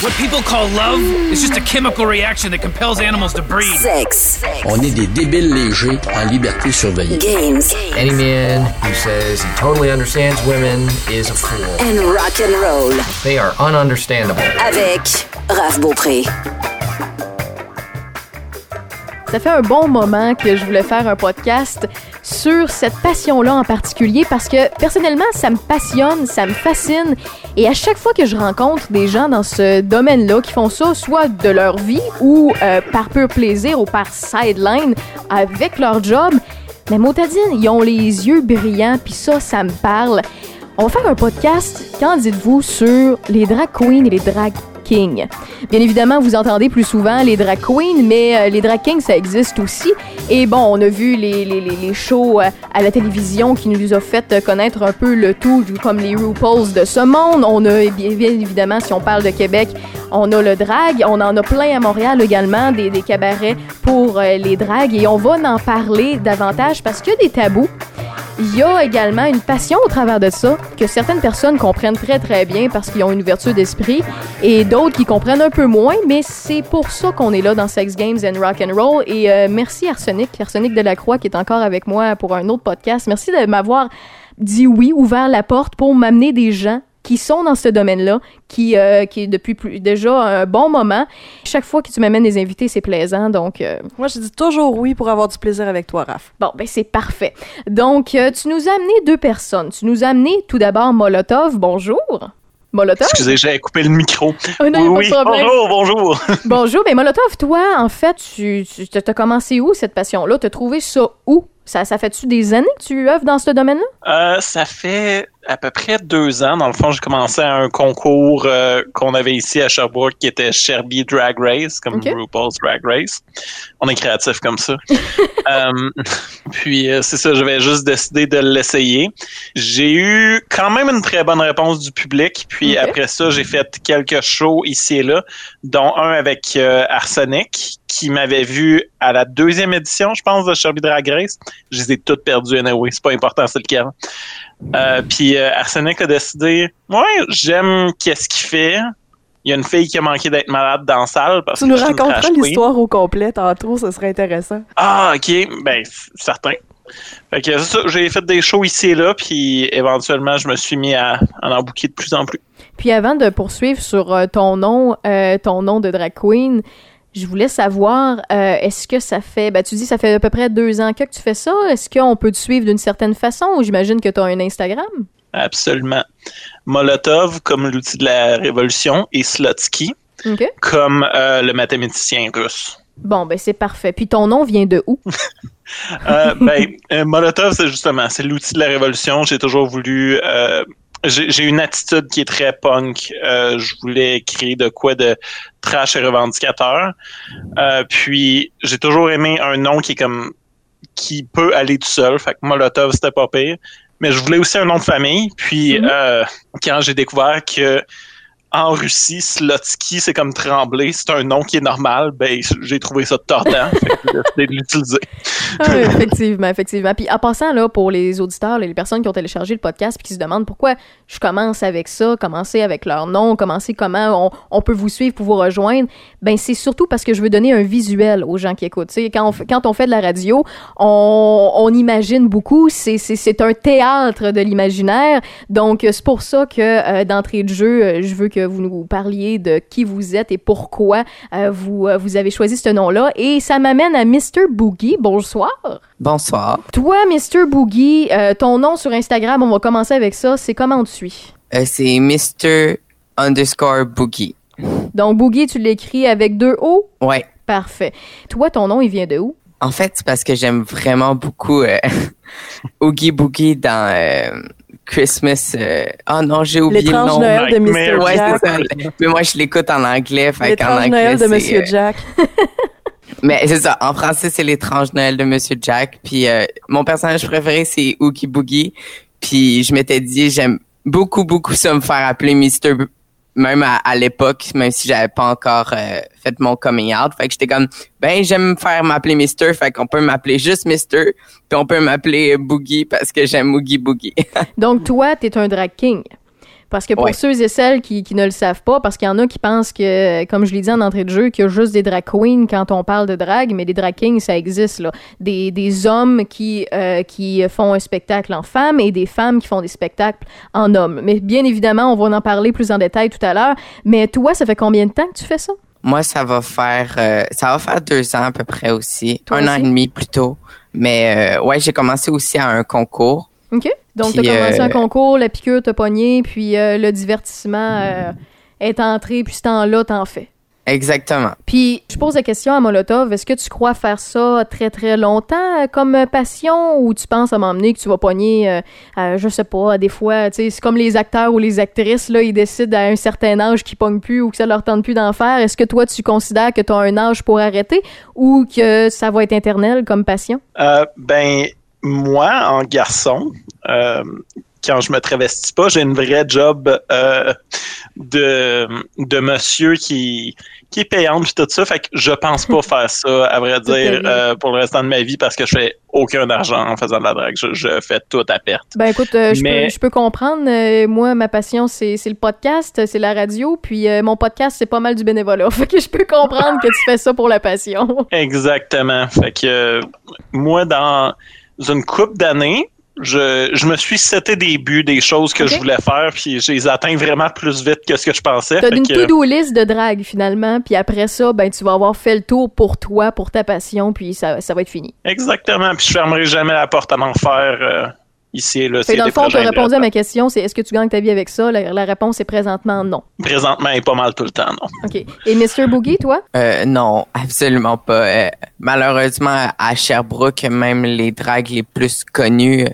What people call love is just a chemical reaction that compels animals to breed. Sex. On est des débiles légers en liberté surveillée. Games. Any man who says he totally understands women is a fool. And rock and roll. They are ununderstandable. Avec Raph Beaupré. Ça fait un bon moment que je voulais faire un podcast sur cette passion-là en particulier parce que personnellement, ça me passionne, ça me fascine. Et à chaque fois que je rencontre des gens dans ce domaine-là qui font ça, soit de leur vie ou euh, par pur plaisir ou par sideline avec leur job, mais Motadine, ils ont les yeux brillants, puis ça, ça me parle. On va faire un podcast, qu'en dites-vous, sur les drag queens et les drag Bien évidemment, vous entendez plus souvent les drag queens, mais euh, les drag kings, ça existe aussi. Et bon, on a vu les, shows euh, à la télévision qui nous ont fait euh, connaître un peu le tout, comme les RuPaul's de ce monde. On a, bien, bien évidemment, si on parle de Québec, on a le drag. On en a plein à Montréal également, des, cabarets pour les drags. Et on va en parler davantage parce qu'il y a des tabous. Il y a également une passion au travers de ça que certaines personnes comprennent très très bien parce qu'ils ont une ouverture d'esprit et d'autres qui comprennent un peu moins, mais c'est pour ça qu'on est là dans Sex Games and Rock and Roll. Et euh, merci Arsenic, Arsenic Delacroix qui est encore avec moi pour un autre podcast. Merci de m'avoir dit oui, ouvert la porte pour m'amener des gens qui sont dans ce domaine-là, qui, euh, qui est depuis plus, déjà un bon moment. Chaque fois que tu m'amènes des invités, c'est plaisant, donc... euh, Moi, je dis toujours oui pour avoir du plaisir avec toi, Raph. Bon, ben c'est parfait. Donc, euh, tu nous as amené deux personnes. Tu nous as amené tout d'abord Molotov. Bonjour. Molotov? Excusez, j'avais coupé le micro. Oh non, oui, pas de bonjour, bonjour. Bonjour. Ben Molotov, toi, en fait, tu, tu as commencé où cette passion-là? T'as trouvé ça où? Ça, ça fait-tu des années que tu œuvres dans ce domaine-là? Euh, ça fait à peu près deux ans. Dans le fond, j'ai commencé à un concours euh, qu'on avait ici à Sherbrooke qui était Sherby Drag Race, comme. RuPaul's Drag Race. On est créatif comme ça. Euh, puis euh, c'est ça, j'avais juste décidé de l'essayer. J'ai eu quand même une très bonne réponse du public. Puis après ça, j'ai fait quelques shows ici et là, dont un avec euh, Arsenic, qui m'avait vu à la deuxième édition, je pense, de Sherby Drag Race. Je les ai toutes perdues, anyway. C'est pas important, c'est lequel. Euh, puis euh, Arsenic a décidé, ouais, j'aime qu'est-ce qu'il fait. Il y a une fille qui a manqué d'être malade dans la salle parce Tu que nous raconteras l'histoire au complet tantôt, ce serait intéressant. Ah, ok, ben certain. Fait que c'est ça, j'ai fait des shows ici et là, puis éventuellement je me suis mis à, à en bouquer de plus en plus. Puis avant de poursuivre sur euh, ton nom, euh, ton nom de drag queen, je voulais savoir, euh, est-ce que ça fait, ben tu dis ça fait à peu près deux ans que tu fais ça, est-ce qu'on peut te suivre d'une certaine façon ou j'imagine que tu as un Instagram? Absolument. Molotov comme l'outil de la révolution et Slotsky comme euh, le mathématicien russe. Bon, ben c'est parfait. Puis ton nom vient de où? Euh, ben, Molotov, c'est justement, c'est l'outil de la révolution. J'ai toujours voulu. J'ai j'ai une attitude qui est très punk. Euh, je voulais créer de quoi de trash et revendicateur. Euh, puis j'ai toujours aimé un nom qui est comme qui peut aller tout seul. Fait que Molotov, c'était pas pire. Mais je voulais aussi un nom de famille. Puis Mhm. euh, quand j'ai découvert que en Russie, Slotsky, c'est comme trembler, c'est un nom qui est normal, ben j'ai trouvé ça tordant. j'ai de l'utiliser. Ah, effectivement, effectivement. Puis en passant, là, pour les auditeurs, les personnes qui ont téléchargé le podcast puis qui se demandent pourquoi je commence avec ça, commencer avec leur nom, commencer comment on, peut vous suivre pour vous rejoindre, ben c'est surtout parce que je veux donner un visuel aux gens qui écoutent. Quand on, quand on fait de la radio, on, imagine beaucoup, c'est un théâtre de l'imaginaire. Donc, c'est pour ça que euh, d'entrée de jeu, euh, je veux que vous nous parliez de qui vous êtes et pourquoi euh, vous, euh, vous avez choisi ce nom-là. Et ça m'amène à Mr. Boogie. Bonsoir. Bonsoir. Toi, Mr. Boogie, euh, ton nom sur Instagram, on va commencer avec ça. C'est comment on te suit? Euh, c'est Mr. underscore Boogie. Donc, Boogie, tu l'écris avec deux O? Ouais. Parfait. Toi, ton nom, il vient de où? En fait, c'est parce que j'aime vraiment beaucoup Oogie Boogie dans Christmas. euh, Oh non, j'ai oublié le L'étrange nom. Noël de. Mr. Ouais, Jack. c'est ça. Mais moi, je l'écoute en anglais. Fait qu'en L'étrange anglais, Noël de Monsieur euh, Jack. Mais c'est ça. En français, c'est l'étrange Noël de Monsieur Jack. Puis euh, mon personnage préféré, c'est Oogie Boogie. Puis je m'étais dit, j'aime beaucoup, beaucoup ça me faire appeler Mr. Même à, à l'époque, même si j'avais pas encore euh, fait mon coming out. Fait que j'étais comme, ben j'aime me faire m'appeler Mister. Fait qu'on peut m'appeler juste Mister. Puis on peut m'appeler Boogie parce que j'aime Oogie Boogie. Donc, toi, t'es un drag king. Parce que pour Ouais. ceux et celles qui, qui ne le savent pas, parce qu'il y en a qui pensent que, comme je l'ai dit en entrée de jeu, qu'il y a juste des drag queens quand on parle de drag, mais des drag kings, ça existe, là. Des, des hommes qui, euh, qui font un spectacle en femmes et des femmes qui font des spectacles en hommes. Mais bien évidemment, on va en parler plus en détail tout à l'heure. Mais toi, ça fait combien de temps que tu fais ça? Moi, ça va faire euh, ça va faire deux ans à peu près aussi. Toi un an et demi plutôt. Mais euh, ouais, j'ai commencé aussi à un concours. OK? Donc, tu as commencé euh, un concours, la piqûre t'a pogné, puis euh, le divertissement euh, est entré, puis ce temps-là, t'en fais. Exactement. Puis, je pose la question à Molotov, est-ce que tu crois faire ça très, très longtemps euh, comme euh, passion ou tu penses à m'emmener que tu vas pogner, euh, euh, je sais pas, des fois, tu sais, c'est comme les acteurs ou les actrices, là, ils décident à un certain âge qu'ils pognent plus ou que ça leur tente plus d'en faire. Est-ce que toi, tu considères que tu as un âge pour arrêter ou que ça va être éternel comme passion? Euh, ben, moi, en garçon, euh, quand je me travestis pas, j'ai une vraie job euh, de, de monsieur qui, qui est payante puis tout ça. Fait que je pense pas faire ça, à vrai dire, euh, pour le restant de ma vie parce que je fais aucun argent en faisant de la drague. Je, je fais tout à perte. Ben écoute, euh, je, Mais- peux, je peux comprendre. Moi, ma passion, c'est c'est le podcast, c'est la radio. Puis euh, mon podcast, c'est pas mal du bénévolat. Fait que je peux comprendre que tu fais ça pour la passion. Exactement. Fait que moi, dans une couple d'années, je, je me suis seté des buts, des choses que je voulais faire, puis je les atteins vraiment plus vite que ce que je pensais. T'as une que- to-do list de drague, finalement. Puis après ça, ben tu vas avoir fait le tour pour toi, pour ta passion. Puis ça, ça va être fini. Exactement. Puis je fermerai jamais la porte à m'en faire euh, ici et là. Fait dans le fond, projets t'as répondu à ma question, c'est est-ce que tu gagnes ta vie avec ça? La, la réponse est présentement non. Présentement, est pas mal tout le temps, non. OK. Et Mr. Boogie, toi? Euh, non, absolument pas. Euh, malheureusement, à Sherbrooke, même les dragues les plus connues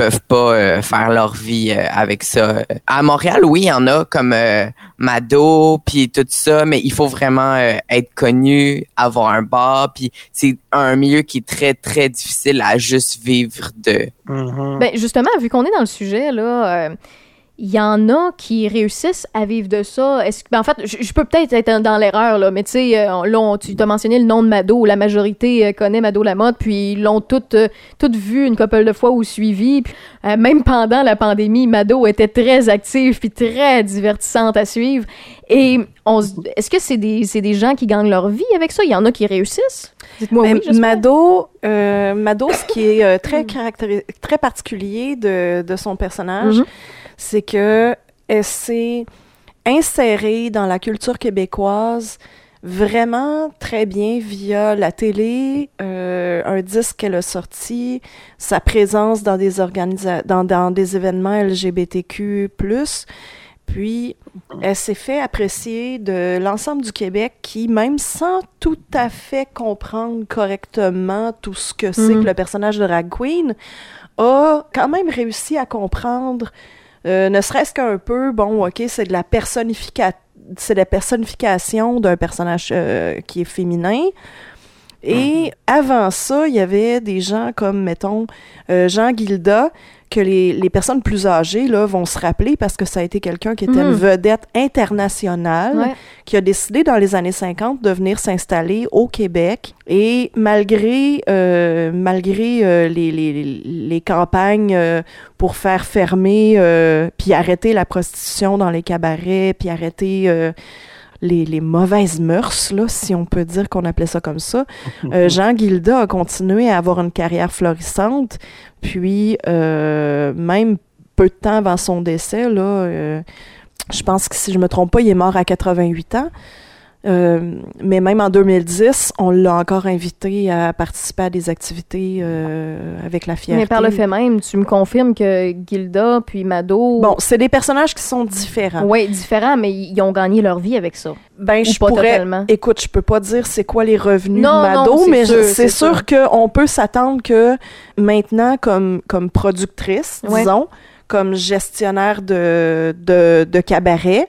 peuvent pas euh, faire leur vie euh, avec ça. À Montréal, oui, il y en a comme euh, Mado, puis tout ça, mais il faut vraiment euh, être connu, avoir un bar, puis c'est un milieu qui est très, très difficile à juste vivre de. Mhm. Ben justement, vu qu'on est dans le sujet, là, euh, il y en a qui réussissent à vivre de ça. Est-ce que, ben, en fait, je, je peux peut-être être dans l'erreur, là, mais tu sais, euh, là, on- tu t'as mentionné le nom de Mado. La majorité euh, connaît Mado Lamotte, puis ils l'ont toutes, euh, toutes vu une couple de fois ou suivi. Puis, euh, même pendant la pandémie, Mado était très active puis très divertissante à suivre. Et on est-ce que c'est des, c'est des gens qui gagnent leur vie avec ça? Il y en a qui réussissent? Dites-moi Ben, oui, j'espère. Mado, euh, Mado, ce qui est euh, très, caractéri- très particulier de, de son personnage, Mhm. C'est que elle s'est insérée dans la culture québécoise vraiment très bien via la télé, euh, un disque qu'elle a sorti, sa présence dans des organisa dans, dans des événements LGBTQ+. Puis, elle s'est fait apprécier de l'ensemble du Québec qui, même sans tout à fait comprendre correctement tout ce que c'est Mhm. que le personnage de drag queen, a quand même réussi à comprendre, euh, ne serait-ce qu'un peu, bon, ok, c'est de la personnification c'est la personnification d'un personnage euh, qui est féminin. Et avant ça, il y avait des gens comme, mettons, euh, Jean Guilda, que les, les personnes plus âgées là, vont se rappeler parce que ça a été quelqu'un qui était Mhm. une vedette internationale Ouais. qui a décidé dans les années 50 de venir s'installer au Québec. Et malgré, euh, malgré euh, les, les, les campagnes euh, pour faire fermer, puis arrêter la prostitution dans les cabarets, puis arrêter les, les mauvaises mœurs, là, si on peut dire qu'on appelait ça comme ça, euh, Jean Guilda a continué à avoir une carrière florissante. Puis, euh, même peu de temps avant son décès, là, euh, je pense que si je me trompe pas, il est mort à 88 ans. Euh, mais même en 2010, on l'a encore invité à participer à des activités euh, avec la fierté. Mais par le fait même, tu me confirmes que Gilda puis Mado. Bon, c'est des personnages qui sont différents. Ouais, différents, mais ils ont gagné leur vie avec ça. Ben, Ou je pas pourrais. totalement. Écoute, je peux pas dire c'est quoi les revenus Non, de Mado, non, mais c'est c'est sûr qu'on peut s'attendre que maintenant, comme, comme productrice, Ouais. disons, comme gestionnaire de, de, de cabaret,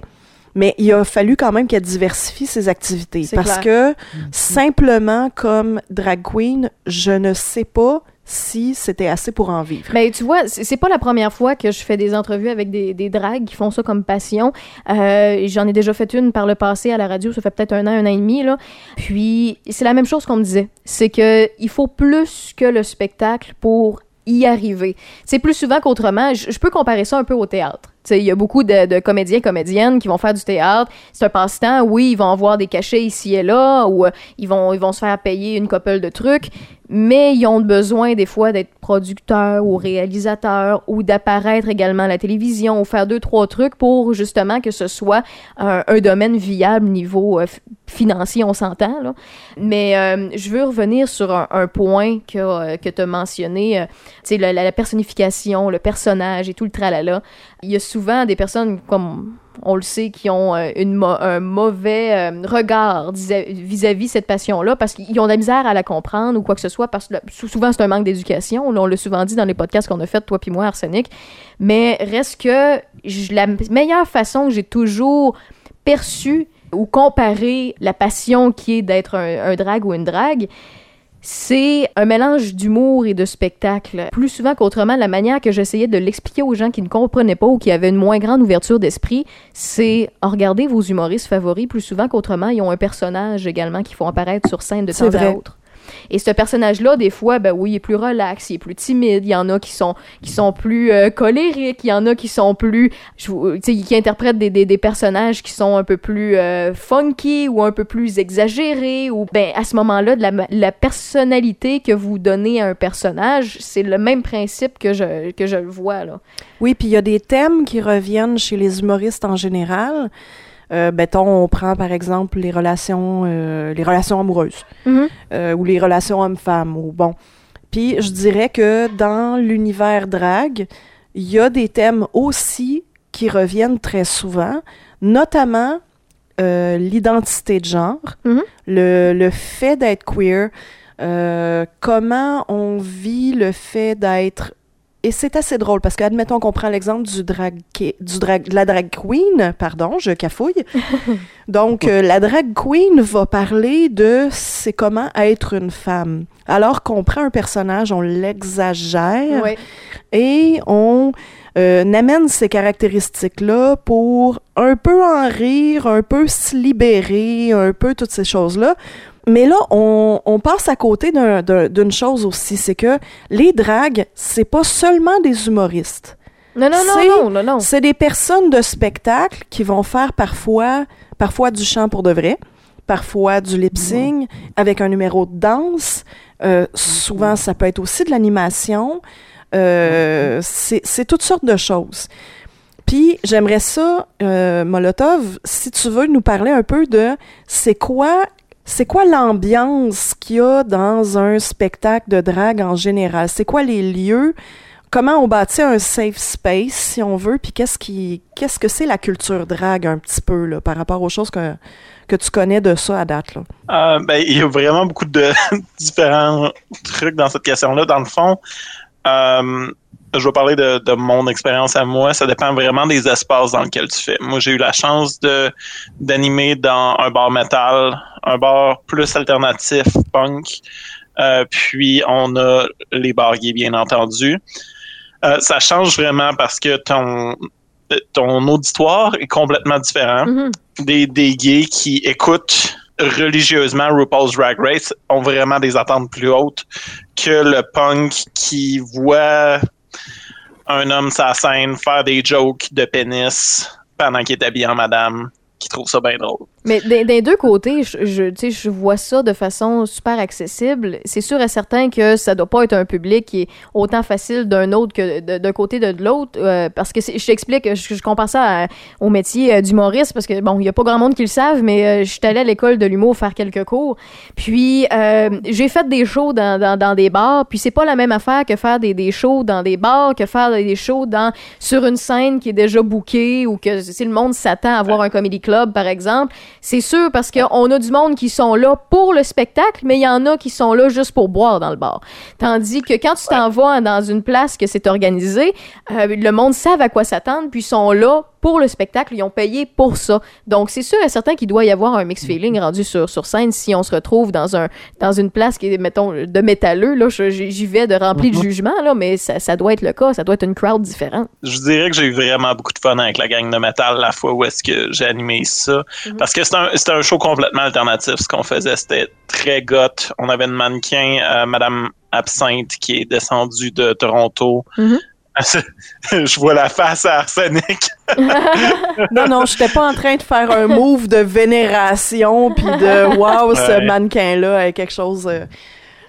mais il a fallu quand même qu'elle diversifie ses activités. Parce que simplement comme drag queen, je ne sais pas si c'était assez pour en vivre. Mais tu vois, c'est pas la première fois que je fais des entrevues avec des, des dragues qui font ça comme passion. Euh, J'en ai déjà fait une par le passé à la radio, ça fait peut-être un an, un an et demi. Là. Puis c'est la même chose qu'on me disait. C'est que il faut plus que le spectacle pour y arriver. C'est plus souvent qu'autrement. Je, peux comparer ça un peu au théâtre. Il y a beaucoup de, comédiens, comédiennes qui vont faire du théâtre. C'est un passe-temps. Oui, ils vont avoir des cachets ici et là, ou euh, ils, vont, ils vont se faire payer une couple de trucs, mais ils ont besoin des fois d'être producteurs ou réalisateurs ou d'apparaître également à la télévision ou faire deux, trois trucs pour justement que ce soit un, domaine viable niveau euh, financier, on s'entend. là. Mais euh, je veux revenir sur un, un point que, euh, que tu as mentionné, euh, la, la- la personnification, le personnage et tout le tralala. Il y a souvent des personnes comme on le sait, qui ont euh, un mauvais euh, regard vis-à-vis cette passion-là parce qu'ils ont de la misère à la comprendre ou quoi que ce soit parce que souvent c'est un manque d'éducation. On l'a souvent dit dans les podcasts qu'on a fait, toi puis moi, Arsenic. Mais reste que la meilleure façon que j'ai toujours perçu ou comparé la passion qui est d'être un, un drag ou une drague, c'est un mélange d'humour et de spectacle. Plus souvent qu'autrement, la manière que j'essayais de l'expliquer aux gens qui ne comprenaient pas ou qui avaient une moins grande ouverture d'esprit, c'est regardez vos humoristes favoris. Plus souvent qu'autrement, ils ont un personnage également qui font apparaître sur scène de temps à autre. Et ce personnage-là, des fois, ben oui, il est plus relax, il est plus timide. Il y en a qui sont qui sont plus euh, colériques, il y en a qui sont plus, tu sais, qui interprètent des, des, des personnages qui sont un peu plus euh, funky ou un peu plus exagérés. Ou ben à ce moment-là, la, la personnalité que vous donnez à un personnage, c'est le même principe que je que je le vois là. Oui, puis il y a des thèmes qui reviennent chez les humoristes en général. Euh, mettons, on prend par exemple les relations, euh, les relations amoureuses Mhm. euh, ou les relations hommes-femmes. Ou bon. Puis je dirais que dans l'univers drag, il y a des thèmes aussi qui reviennent très souvent, notamment euh, l'identité de genre, Mhm. le, le fait d'être queer, comment on vit le fait d'être et c'est assez drôle parce qu'admettons qu'on prend l'exemple du drag, qui- du drag, de la drag queen, pardon, je cafouille. Donc, euh, la drag queen va parler de c'est comment être une femme. Alors qu'on prend un personnage, on l'exagère et on euh, amène ces caractéristiques-là pour un peu en rire, un peu se libérer, un peu toutes ces choses-là. Mais là, on, on passe à côté d'un- d'un- d'une chose aussi, c'est que les dragues, c'est pas seulement des humoristes. Non non non non non non. C'est des personnes de spectacle qui vont faire parfois, parfois du chant pour de vrai, parfois du lip sync avec un numéro de danse. Euh, souvent, ça peut être aussi de l'animation. Euh, c'est c'est toutes sortes de choses. Puis j'aimerais ça, euh, Molotov, si tu veux nous parler un peu de c'est quoi c'est quoi l'ambiance qu'il y a dans un spectacle de drague en général? C'est quoi les lieux? Comment on bâtit un safe space, si on veut? Puis qu'est-ce qui qu'est-ce que c'est la culture drague un petit peu par rapport aux choses que, tu connais de ça à date? Euh, ben, il y a vraiment beaucoup de différents trucs dans cette question-là. Dans le fond, euh, je vais parler de, de mon expérience à moi. Ça dépend vraiment des espaces dans lesquels tu fais. Moi, j'ai eu la chance de d'animer dans un bar métal, un bar plus alternatif, punk. Euh, puis on a les gays, bien entendu. Euh, ça change vraiment parce que ton ton auditoire est complètement différent Mhm. des, des gays qui écoutent religieusement RuPaul's Drag Race ont vraiment des attentes plus hautes que le punk qui voit un homme sur la scène faire des jokes de pénis pendant qu'il est habillé en madame, qui trouve ça bien drôle. Mais des, deux côtés, je, je, tu sais, je vois ça de façon super accessible. C'est sûr et certain que ça doit pas être un public qui est autant facile d'un autre que d'un côté de, de l'autre. euh, parce que je t'explique, je, je compare ça à- au métier euh, d'humoriste parce que, bon, il y a pas grand monde qui le savent, mais euh, je suis allée à l'école de l'humour faire quelques cours. Puis, euh, j'ai fait des shows dans, dans, dans des bars, puis c'est pas la même affaire que faire des, des shows dans des bars, que faire des shows dans, sur une scène qui est déjà bookée ou que si le monde s'attend à voir un comedy club, par exemple. C'est sûr parce qu'on a du monde qui sont là pour le spectacle, mais il y en a qui sont là juste pour boire dans le bar. Tandis que quand tu t'en vas dans une place que c'est organisé, euh, le monde savent à quoi s'attendre, puis ils sont là pour le spectacle, ils ont payé pour ça. Donc c'est sûr et certain qu'il doit y avoir un mix feeling rendu sur, sur scène si on se retrouve dans un dans une place qui est mettons de métalleux là, j'y vais de rempli de jugement là, mais ça, ça doit être le cas, ça doit être une crowd différente. Je dirais que j'ai eu vraiment beaucoup de fun avec la gang de métal la fois où est-ce que j'ai animé ça. Parce que c'était un, un show complètement alternatif. Ce qu'on faisait, c'était très goth. On avait une mannequin, euh, Madame Absinthe, qui est descendue de Toronto. je vois la face à Arsenic. non, non, je n'étais pas en train de faire un move de vénération puis de wow, ce Ouais. mannequin-là est quelque chose. euh,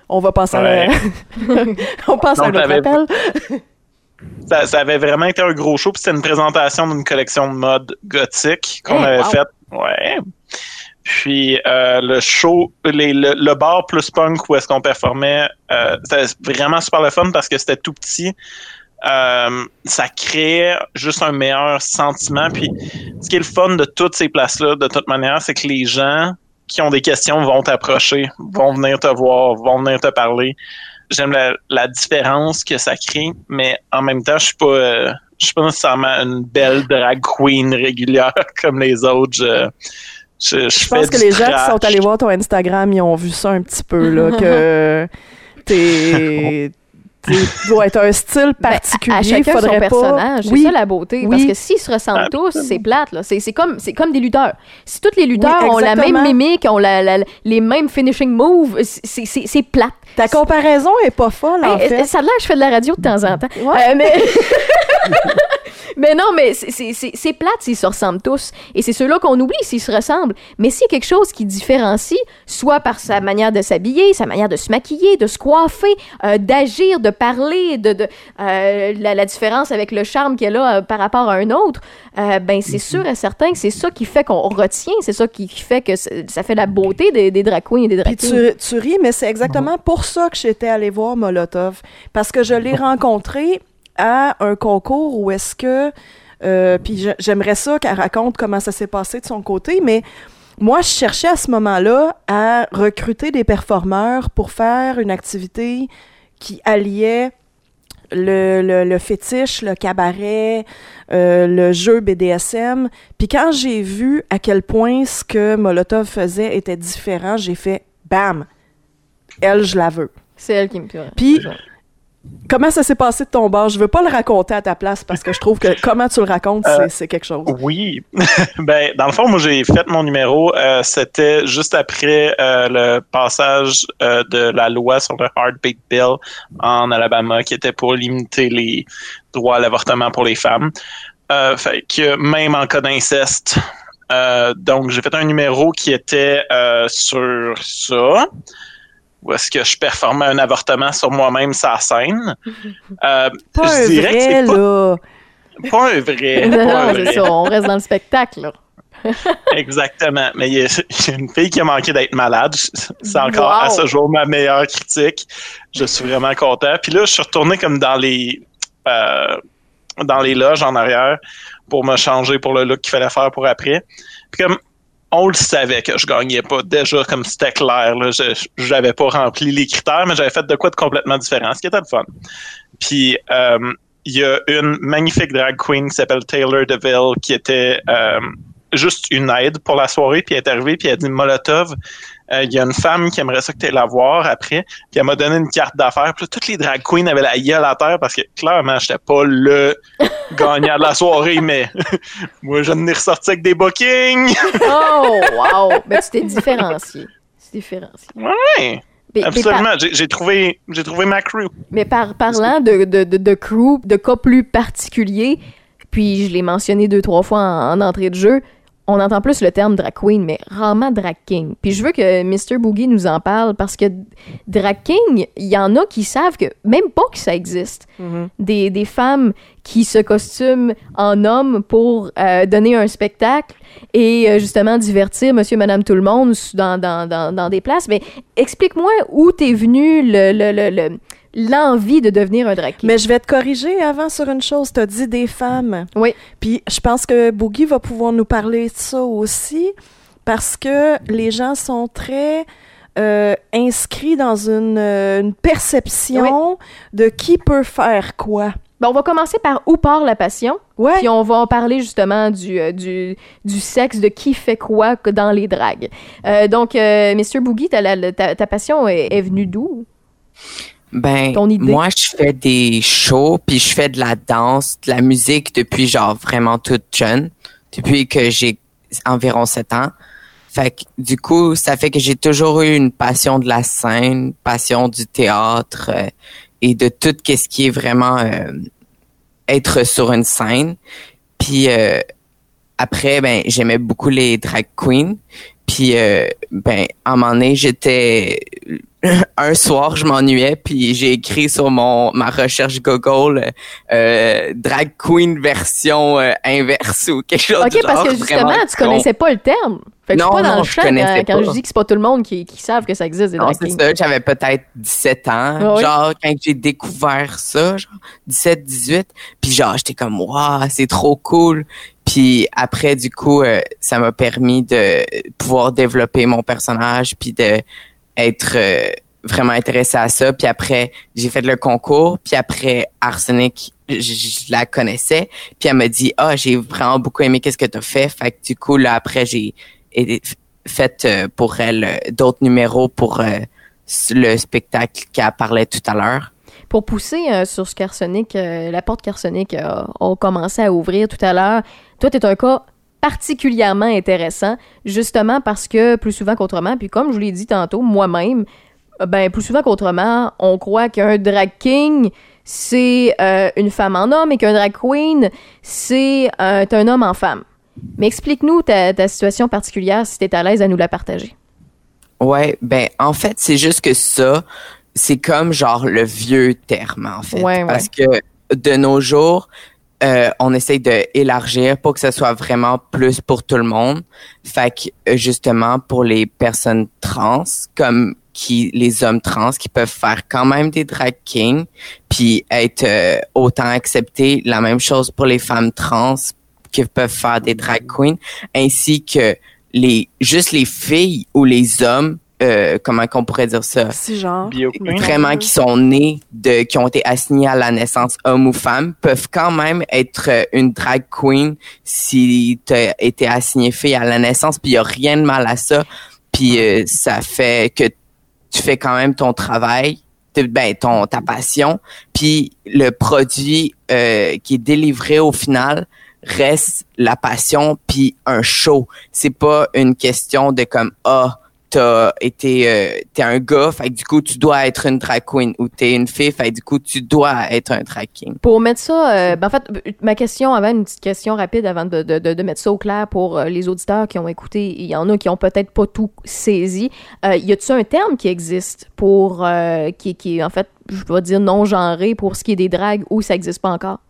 on va passer Ouais. à On passe à notre appel. Ça, ça avait vraiment été un gros show, puis c'était une présentation d'une collection de mode gothique qu'on Hey, avait wow. faite. Ouais. Puis euh, le show, les- le, le bar plus punk où est-ce qu'on performait, euh, c'était vraiment super le fun parce que c'était tout petit. Euh, ça créait juste un meilleur sentiment. Puis ce qui est le fun de toutes ces places-là, de toute manière, c'est que les gens qui ont des questions vont t'approcher, vont venir te voir, vont venir te parler. J'aime la, la différence que ça crée, mais en même temps, je suis pas, euh, je suis pas nécessairement une belle drag queen régulière comme les autres. Je, je, Je pense que les gens qui sont allés voir ton Instagram, ils ont vu ça un petit peu, là, que t'es. t'es- doit être un style Ben, à- particulier. à chacun faudrait son pas- personnage, Oui. c'est ça la beauté. Oui. Parce que s'ils se ressemblent tous, c'est plate. là. C'est comme, des lutteurs. Si tous les lutteurs Oui, ont la même mimique, ont la, la- les mêmes finishing moves, c'est- plate. Ta comparaison est pas folle, en Hey, fait. Ça a l'air que je fais de la radio de temps en temps. Ouais. Euh, mais... mais non, mais c'est- c'est c'est- c'est plate s'ils se ressemblent tous. Et c'est ceux-là qu'on oublie s'ils se ressemblent. Mais s'il y a quelque chose qui différencie, soit par sa manière de s'habiller, sa manière de se maquiller, de se coiffer, euh, d'agir, de parler, de, de euh, la, la différence avec le charme qu'elle a euh, par rapport à un autre, euh, ben c'est sûr et certain que c'est ça qui fait qu'on retient, c'est ça qui, qui fait que ça fait la beauté des, des drag queens et des drag Puis kings. tu, tu ris, mais c'est exactement pour ça que j'étais allée voir Molotov. Parce que je l'ai rencontré à un concours où est-ce que. euh, puis j'aimerais ça qu'elle raconte comment ça s'est passé de son côté, mais moi, je cherchais à ce moment-là à recruter des performeurs pour faire une activité qui alliait le, le, le fétiche, le cabaret, euh, le jeu BDSM. Puis quand j'ai vu à quel point ce que Molotov faisait était différent, j'ai fait bam, elle, je la veux. C'est elle qui me Puis, comment ça s'est passé de ton bord? Je veux pas le raconter à ta place parce que je trouve que comment tu le racontes, c'est- Euh, quelque chose. Oui. ben, dans le fond, moi, j'ai fait mon numéro. euh, C'était juste après euh, le passage de la loi sur le Heartbeat Bill en Alabama, qui était pour limiter les droits à l'avortement pour les femmes. Fait que même en cas d'inceste. donc, j'ai fait un numéro qui était sur ça. Où est-ce que je performais un avortement sur moi-même sa scène? Euh, pas je un dirais que vrai, c'est pas, là. pas un vrai. Non, pas un non, vrai. c'est ça, on reste dans le spectacle. là. Exactement. Mais il y, a il y a une fille qui a manqué d'être malade. C'est encore Wow. à ce jour ma meilleure critique. Je suis vraiment content. Puis là, je suis retourné comme dans les euh, dans les loges en arrière pour me changer pour le look qu'il fallait faire pour après. Puis comme on le savait que je gagnais pas déjà comme c'était clair. Là, je j'avais pas rempli les critères, mais j'avais fait de quoi de complètement différent, ce qui était le fun. Puis euh, il y a une magnifique drag queen qui s'appelle Taylor DeVille qui était euh, juste une aide pour la soirée, puis elle est arrivée, puis elle a dit Molotov, euh, il y a une femme qui aimerait ça que tu la voir après, puis elle m'a donné une carte d'affaires, puis là, toutes les drag queens avaient la gueule à terre parce que clairement, j'étais pas le gagnant de la soirée, mais moi, je n'ai ressorti avec des bookings. Oh, wow! Ben, tu t'es différencié. C'est différencié. Ouais, Mais, mais par- absolument. J'ai trouvé, j'ai trouvé ma crew. mais par, parlant de, de, de, de crew, de cas plus particuliers, puis je l'ai mentionné deux, trois fois en, en entrée de jeu, on entend plus le terme drag queen, mais rarement drag king. Puis je veux que Mr. Boogie nous en parle parce que drag king, il y en a qui savent que même pas que ça existe. des, des femmes qui se costument en hommes pour euh, donner un spectacle et euh, justement divertir monsieur, madame, tout le monde dans, dans, dans, dans des places. Mais explique-moi où t'es venu le, le, le, le- l'envie de devenir un drag king. Mais je vais te corriger avant sur une chose. Tu as dit des femmes. Oui. Puis je pense que Boogie va pouvoir nous parler de ça aussi parce que les gens sont très euh, inscrits dans une, euh, une perception de qui peut faire quoi. Bon, on va commencer par où part la passion? Ouais. Puis on va en parler justement du, euh, du, du sexe, de qui fait quoi dans les dragues. Euh, donc, Mr. Boogie, ta, ta passion est, est venue d'où? Ben, moi, je fais des shows, puis je fais de la danse, de la musique depuis genre vraiment toute jeune, depuis que j'ai environ 7 ans. Fait que, du coup, ça fait que j'ai toujours eu une passion de la scène, passion du théâtre euh, et de tout ce qui est vraiment euh, être sur une scène. Puis euh, après, ben j'aimais beaucoup les drag queens. Puis euh, ben à un moment donné, j'étais un soir, je m'ennuyais, puis j'ai écrit sur mon ma recherche Google euh, drag queen version euh, inverse ou quelque chose. OK, du parce genre, que justement, tu connaissais pas le terme. Fait que je suis Non, pas dans non, le je champ connaissais quand, je dis que c'est pas tout le monde qui, qui savent que ça existe des Non, drag c'est kings. ça. J'avais peut-être 17 ans. Ah oui. Genre, quand j'ai découvert ça, genre 17, 18. Puis genre, j'étais comme, waouh, c'est trop cool. Puis après, du coup, euh, ça m'a permis de pouvoir développer mon personnage puis de être euh, vraiment intéressé à ça. Puis après, j'ai fait le concours. Puis après, Arsenic, je, la connaissais. Puis elle m'a dit, ah, j'ai vraiment beaucoup aimé qu'est-ce que tu as fait. Fait que du coup, là, après, j'ai fait euh, pour elle euh, d'autres numéros pour euh, le spectacle qu'elle parlait tout à l'heure. Pour pousser euh, sur ce qu'Arsenic, euh, la porte qu'Arsenic euh, a commencé à ouvrir tout à l'heure, toi, tu es un cas particulièrement intéressant, justement parce que plus souvent qu'autrement, puis comme je vous l'ai dit tantôt, moi-même, euh, ben plus souvent qu'autrement, on croit qu'un drag king, c'est euh, une femme en homme et qu'un drag queen, c'est euh, un homme en femme. Mais explique-nous ta, ta situation particulière si tu es à l'aise à nous la partager. Ouais, ben en fait, c'est juste que ça, c'est comme genre le vieux terme en fait, Ouais, ouais. parce que de nos jours, euh, on essaye de élargir pour que ça soit vraiment plus pour tout le monde. Fait que euh, justement pour les personnes trans, comme qui les hommes trans qui peuvent faire quand même des drag kings, puis être euh, autant acceptés. La même chose pour les femmes trans qui peuvent faire des drag queens, ainsi que les juste les filles ou les hommes, euh, comment qu'on pourrait dire ça, Si genre. Vraiment qui sont nés de, qui ont été assignés à la naissance homme ou femme, peuvent quand même être euh, une drag queen si t'as été assigné fille à la naissance, puis il y a rien de mal à ça, puis euh, ça fait que tu fais quand même ton travail, ben ton ta passion, puis le produit euh, qui est délivré au final reste la passion puis un show. C'est pas une question de comme ah t'as été euh, t'es un gars, fait que du coup tu dois être une drag queen ou t'es une fille, fait que du coup tu dois être un drag king. Pour mettre ça, euh, ben en fait, ma question avant, une petite question rapide avant de, de, de, de mettre ça au clair pour euh, les auditeurs qui ont écouté. Il y en a qui ont peut-être pas tout saisi. Euh, y a-t-il un terme qui existe pour, euh, qui, qui est en fait, je dois dire non genré pour ce qui est des dragues ou ça existe pas encore?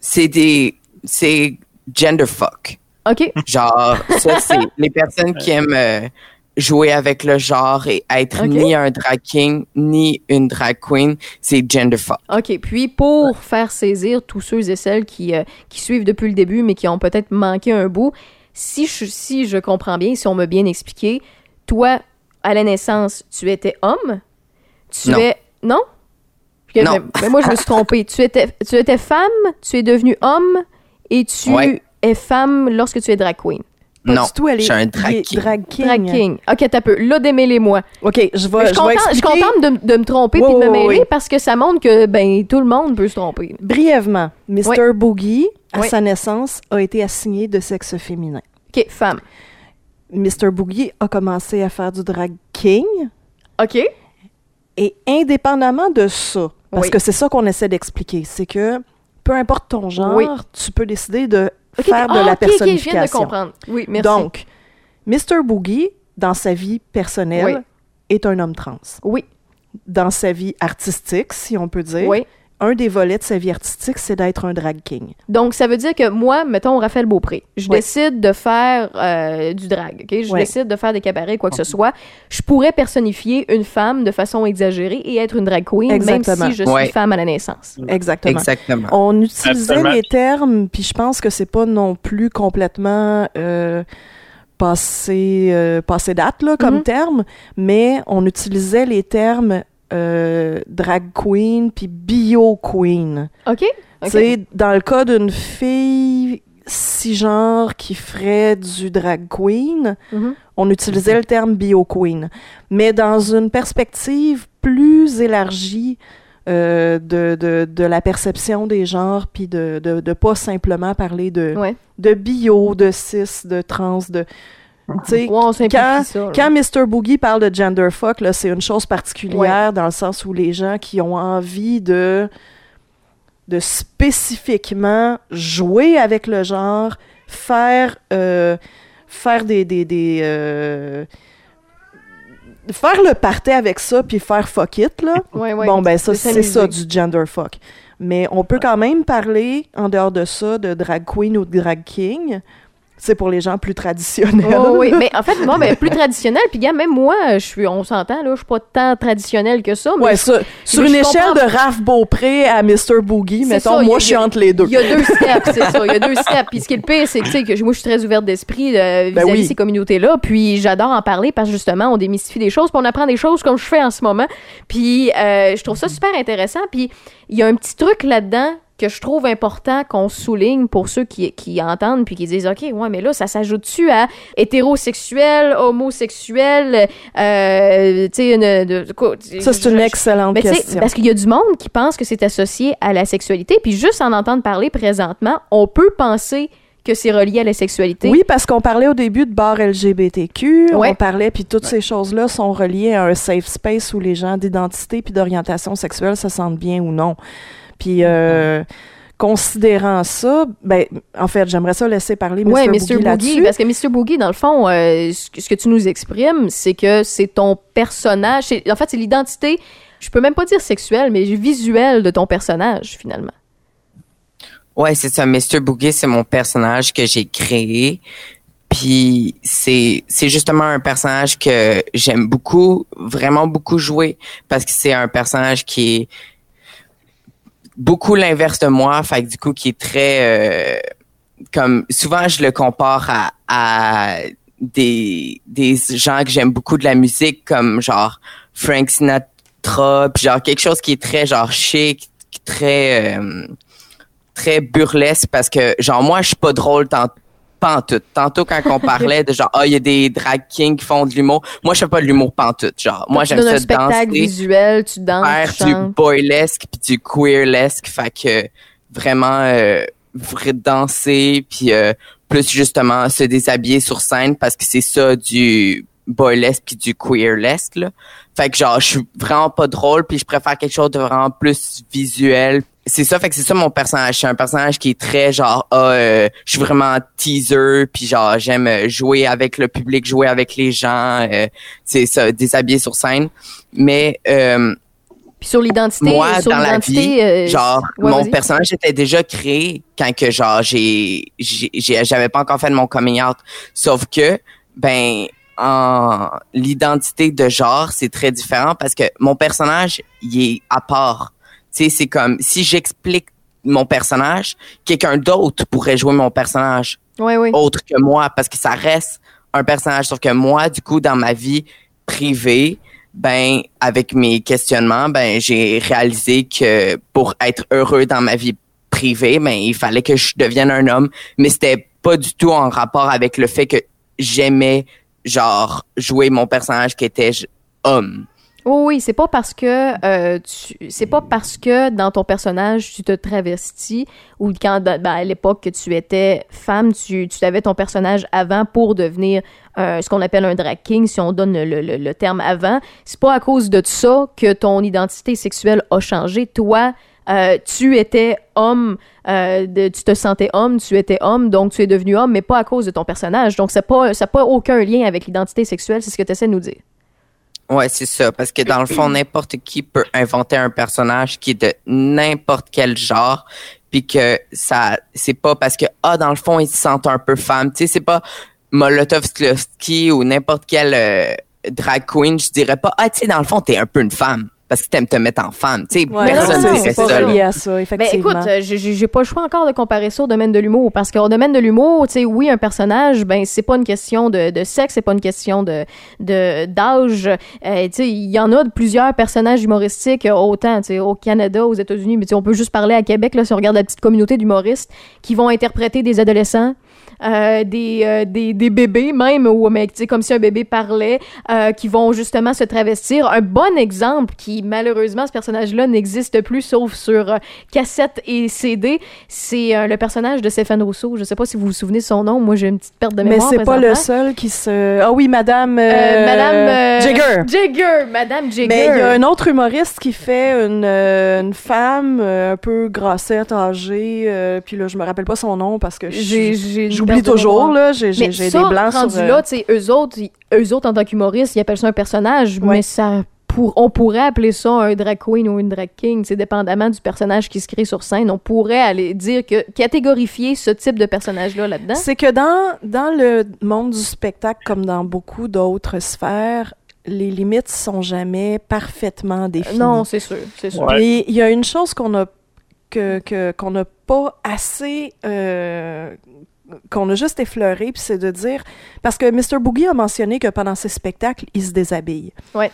C'est des c'est gender fuck. OK. Genre ça c'est les personnes qui aiment euh, jouer avec le genre et être ni un drag king ni une drag queen, c'est gender fuck. OK. Puis, pour faire saisir tous ceux et celles qui, euh, qui suivent depuis le début, mais qui ont peut-être manqué un bout, si je, si je comprends bien, si on m'a bien expliqué, toi, à la naissance, tu étais homme? Tu Non. es... Non? Non. Mais, mais moi, je me suis trompée. Tu étais, tu étais femme, tu es devenu homme, et tu Ouais. es femme lorsque tu es drag queen. Pas non, du tout, je suis un drag king. drag king. Drag king. OK, t'as peu. Là, démêlez-moi. OK, je vais, Je suis contente, de, de me tromper Ouais, puis de me mêler parce que ça montre que ben tout le monde peut se tromper. brièvement. Mr. Oui. Boogie, à Oui. sa naissance, a été assigné de sexe féminin. OK, femme. Mr. Boogie a commencé à faire du drag king OK. et indépendamment de ça, parce Oui. que c'est ça qu'on essaie d'expliquer, c'est que peu importe ton genre, Oui. tu peux décider de Faire de ah, la ok, ok, je viens de personnification. comprendre. Oui, merci. Donc, Mr. Boogie, dans sa vie personnelle, Oui. est un homme trans. oui, Dans sa vie artistique, si on peut dire, oui. Un des volets de sa vie artistique, c'est d'être un drag king. Donc, ça veut dire que moi, mettons Raphaël Beaupré, je Oui. décide de faire euh, du drag, OK? Je Oui. décide de faire des cabarets, quoi que ce soit. Je pourrais personnifier une femme de façon exagérée et être une drag queen, Exactement. même si je suis Ouais. femme à la naissance. Exactement. Exactement. On utilisait Absolument. les termes, puis je pense que c'est pas non plus complètement euh, passé, euh, passé date là, comme Mhm. terme, mais on utilisait les termes euh, drag queen puis bio queen. OK? OK. Tu sais, dans le cas d'une fille cisgenre qui ferait du drag queen, Mhm. on utilisait le terme bio queen. Mais dans une perspective plus élargie euh, de, de, de la perception des genres, puis de, de pas simplement parler de, Ouais. de bio, de cis, de trans, de... Quand, ça. quand Mr. Boogie parle de gender fuck, là, c'est une chose particulière dans le sens où les gens qui ont envie de de spécifiquement jouer avec le genre, faire, euh, faire des. des, des euh, faire le party avec ça, puis faire fuck it, là. Ouais, ouais. Bon, ben ça, c'est ça du gender fuck. Mais on peut quand même parler, en dehors de ça, de drag queen ou de drag king. C'est pour les gens plus traditionnels. Oh, oui, mais en fait, moi, ben, plus traditionnel. Puis, gars, même moi, je suis, on s'entend, là, je suis pas tant traditionnel que ça. Mais Ouais, je- ça, sur une je échelle comprends- de Raph Beaupré à Mr. Boogie, mettons, ça, moi, a- je suis entre les deux. Il y a deux steps, c'est ça. Il y a deux steps. Puis ce qui est le pire, c'est que, tu sais, que moi, je suis très ouverte d'esprit euh, vis-à-vis Ben oui. ces communautés-là. Puis j'adore en parler parce que justement, on démystifie des choses, puis on apprend des choses comme je fais en ce moment. Puis euh, je trouve ça super intéressant. Puis il y a un petit truc là-dedans que je trouve important qu'on souligne pour ceux qui, qui entendent puis qui disent OK, ouais, mais là, ça s'ajoute-tu à hétérosexuel, homosexuel, euh, tu sais, une- de- quoi, Ça, c'est une je- excellente mais question. parce qu'il y a du monde qui pense que c'est associé à la sexualité, puis juste en entendre parler présentement, on peut penser que c'est relié à la sexualité. Oui, parce qu'on parlait au début de bar LGBTQ, Ouais. on parlait, puis toutes ces choses-là sont reliées à un safe space où les gens d'identité puis d'orientation sexuelle se sentent bien ou non. Puis, euh, considérant ça, ben, en fait, j'aimerais ça laisser parler Mr. Ouais, Boogie Mr. Boogie, là-dessus. parce que Mr. Boogie, dans le fond, euh, ce que- ce que tu nous exprimes, c'est que c'est ton personnage, c'est- en fait, c'est l'identité, je peux même pas dire sexuelle, mais visuelle de ton personnage, finalement. Ouais, c'est ça. Mr. Boogie, c'est mon personnage que j'ai créé. Puis c'est c'est justement un personnage que j'aime beaucoup, vraiment beaucoup jouer parce que c'est un personnage qui est beaucoup l'inverse de moi, fait que du coup qui est très euh, comme souvent je le compare à, à des des gens que j'aime beaucoup de la musique comme genre Frank Sinatra, puis genre quelque chose qui est très genre chic, très euh, très burlesque parce que genre moi je suis pas drôle tant pantoute. Tantôt quand on parlait de genre ah il y a des drag kings qui font de l'humour, moi je fais pas de l'humour pantoute genre. Moi j'aime ça un spectacle danser visuel, tu danses, faire tu du boylesque puis du queerlesque fait que vraiment euh, danser puis euh, plus justement se déshabiller sur scène parce que c'est ça du boylesque puis du queerlesque là. Fait que genre je suis vraiment pas drôle puis je préfère quelque chose de vraiment plus visuel. C'est ça fait que c'est ça mon personnage, c'est un personnage qui est très genre ah, euh, je suis vraiment teaser puis genre j'aime euh, jouer avec le public, jouer avec les gens, euh, c'est ça déshabiller sur scène. Mais euh, Puis sur l'identité, moi sur dans la vie l'identité, euh, genre ouais, mon personnage était déjà créé quand que genre j'ai j'avais pas encore fait de mon coming out. Sauf que ben en l'identité de genre c'est très différent parce que mon personnage il est à part sais c'est comme si j'explique mon personnage quelqu'un d'autre pourrait jouer mon personnage oui. autre que moi parce que ça reste un personnage. Sauf que moi du coup dans ma vie privée ben avec mes questionnements ben j'ai réalisé que pour être heureux dans ma vie privée ben il fallait que je devienne un homme. Mais c'était pas du tout en rapport avec le fait que j'aimais genre jouer mon personnage qui était homme Oh oui, c'est pas parce que euh, c'est pas parce que dans ton personnage tu te travestis ou quand ben, à l'époque que tu étais femme, tu, tu avais ton personnage avant pour devenir euh, ce qu'on appelle un drag king, si on donne le, le- terme avant. C'est pas à cause de ça que ton identité sexuelle a changé. Toi, euh, tu étais homme, tu te sentais homme, tu étais homme, donc tu es devenu homme, mais pas à cause de ton personnage. Donc ça n'a pas, ça pas aucun lien avec l'identité sexuelle, c'est ce que tu essaies de nous dire. Ouais, c'est ça. Parce que dans le fond, n'importe qui peut inventer un personnage qui est de n'importe quel genre, puis que ça, c'est pas parce que ah dans le fond ils se sentent un peu femme. Tu sais, c'est pas Molotov Slowski ou n'importe quel euh, drag queen. Je dirais pas ah tu sais dans le fond t'es un peu une femme parce que t'aimes te mettre en femme. Tu sais, Ouais, personne non, dirait c'est pas ça. là. relié à ça, Ben effectivement. écoute, euh, j'ai- j'ai j'ai pas le choix encore de comparer ça au domaine de l'humour parce qu'au domaine de l'humour, tu sais, oui, un personnage, ben c'est pas une question de, de sexe, c'est pas une question de de d'âge. Euh, tu sais, il y en a de plusieurs personnages humoristiques, euh, autant tu sais, au Canada, aux États-Unis, mais tu sais, on peut juste parler à Québec là, si on regarde la petite communauté d'humoristes qui vont interpréter des adolescents. Euh, des, euh, des, des bébés même, ou mais, tu sais, comme si un bébé parlait, euh, qui vont justement se travestir. Un bon exemple qui, malheureusement, ce personnage-là n'existe plus, sauf sur euh, cassette et CD, c'est euh, le personnage de Stéphane Rousseau. Je sais pas si vous vous souvenez de son nom. Moi, j'ai une petite perte de Mais mémoire. c'est pas le seul qui se. Ah oui, Madame. Euh, Madame euh, Jagger. Jagger, Madame Jagger. Mais il y a un autre humoriste qui fait une, euh, une femme euh, un peu grassette, âgée, euh, puis là, je me rappelle pas son nom parce que J'ai- j'oublie toujours, là, j'ai des blancs rendu sur... euh, là, tu sais, eux autres, ils- eux autres, en tant qu'humoristes, ils appellent ça un personnage, Ouais. mais ça... Pour, on pourrait appeler ça un drag queen ou une drag king, c'est dépendamment du personnage qui se crée sur scène. On pourrait aller dire que catégorifier ce type de personnage-là là-dedans. C'est que dans, dans le monde du spectacle, comme dans beaucoup d'autres sphères, les limites sont jamais parfaitement définies. Non, c'est sûr, c'est sûr. Ouais. Puis il y a une chose qu'on a que que- qu'on n'a pas assez euh, qu'on a juste effleuré, puis c'est de dire parce que Mr Boogie a mentionné que pendant ses spectacles, il se déshabille. Ouais.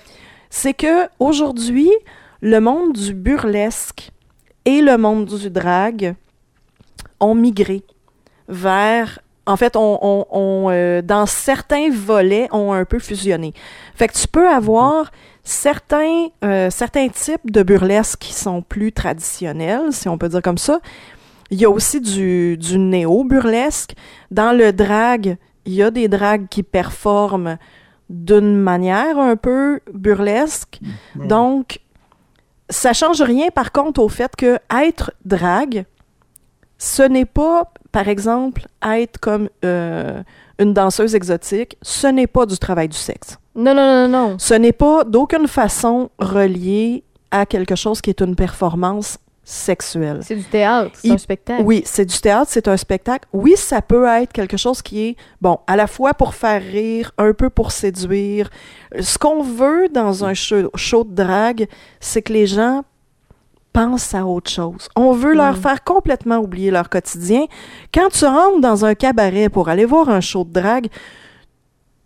C'est que aujourd'hui, le monde du burlesque et le monde du drag ont migré vers en fait, on, on- on, euh, dans certains volets, ont un peu fusionné. Fait que tu peux avoir certains, euh, certains types de burlesque qui sont plus traditionnels, si on peut dire comme ça. Il y a aussi du, du néo-burlesque. Dans le drag, il y a des drags qui performent d'une manière un peu burlesque. Donc, ça change rien par contre au fait que être drag, ce n'est pas, par exemple, être comme euh, une danseuse exotique, ce n'est pas du travail du sexe. Non, non, non, non. Ce n'est pas d'aucune façon relié à quelque chose qui est une performance sexuelle. C'est du théâtre, c'est un spectacle. Oui, c'est du théâtre, c'est un spectacle. Oui, ça peut être quelque chose qui est, bon, à la fois pour faire rire, un peu pour séduire. Ce qu'on veut dans un show, show de drague, c'est que les gens pensent à autre chose. On veut leur faire complètement oublier leur quotidien. Quand tu rentres dans un cabaret pour aller voir un show de drague,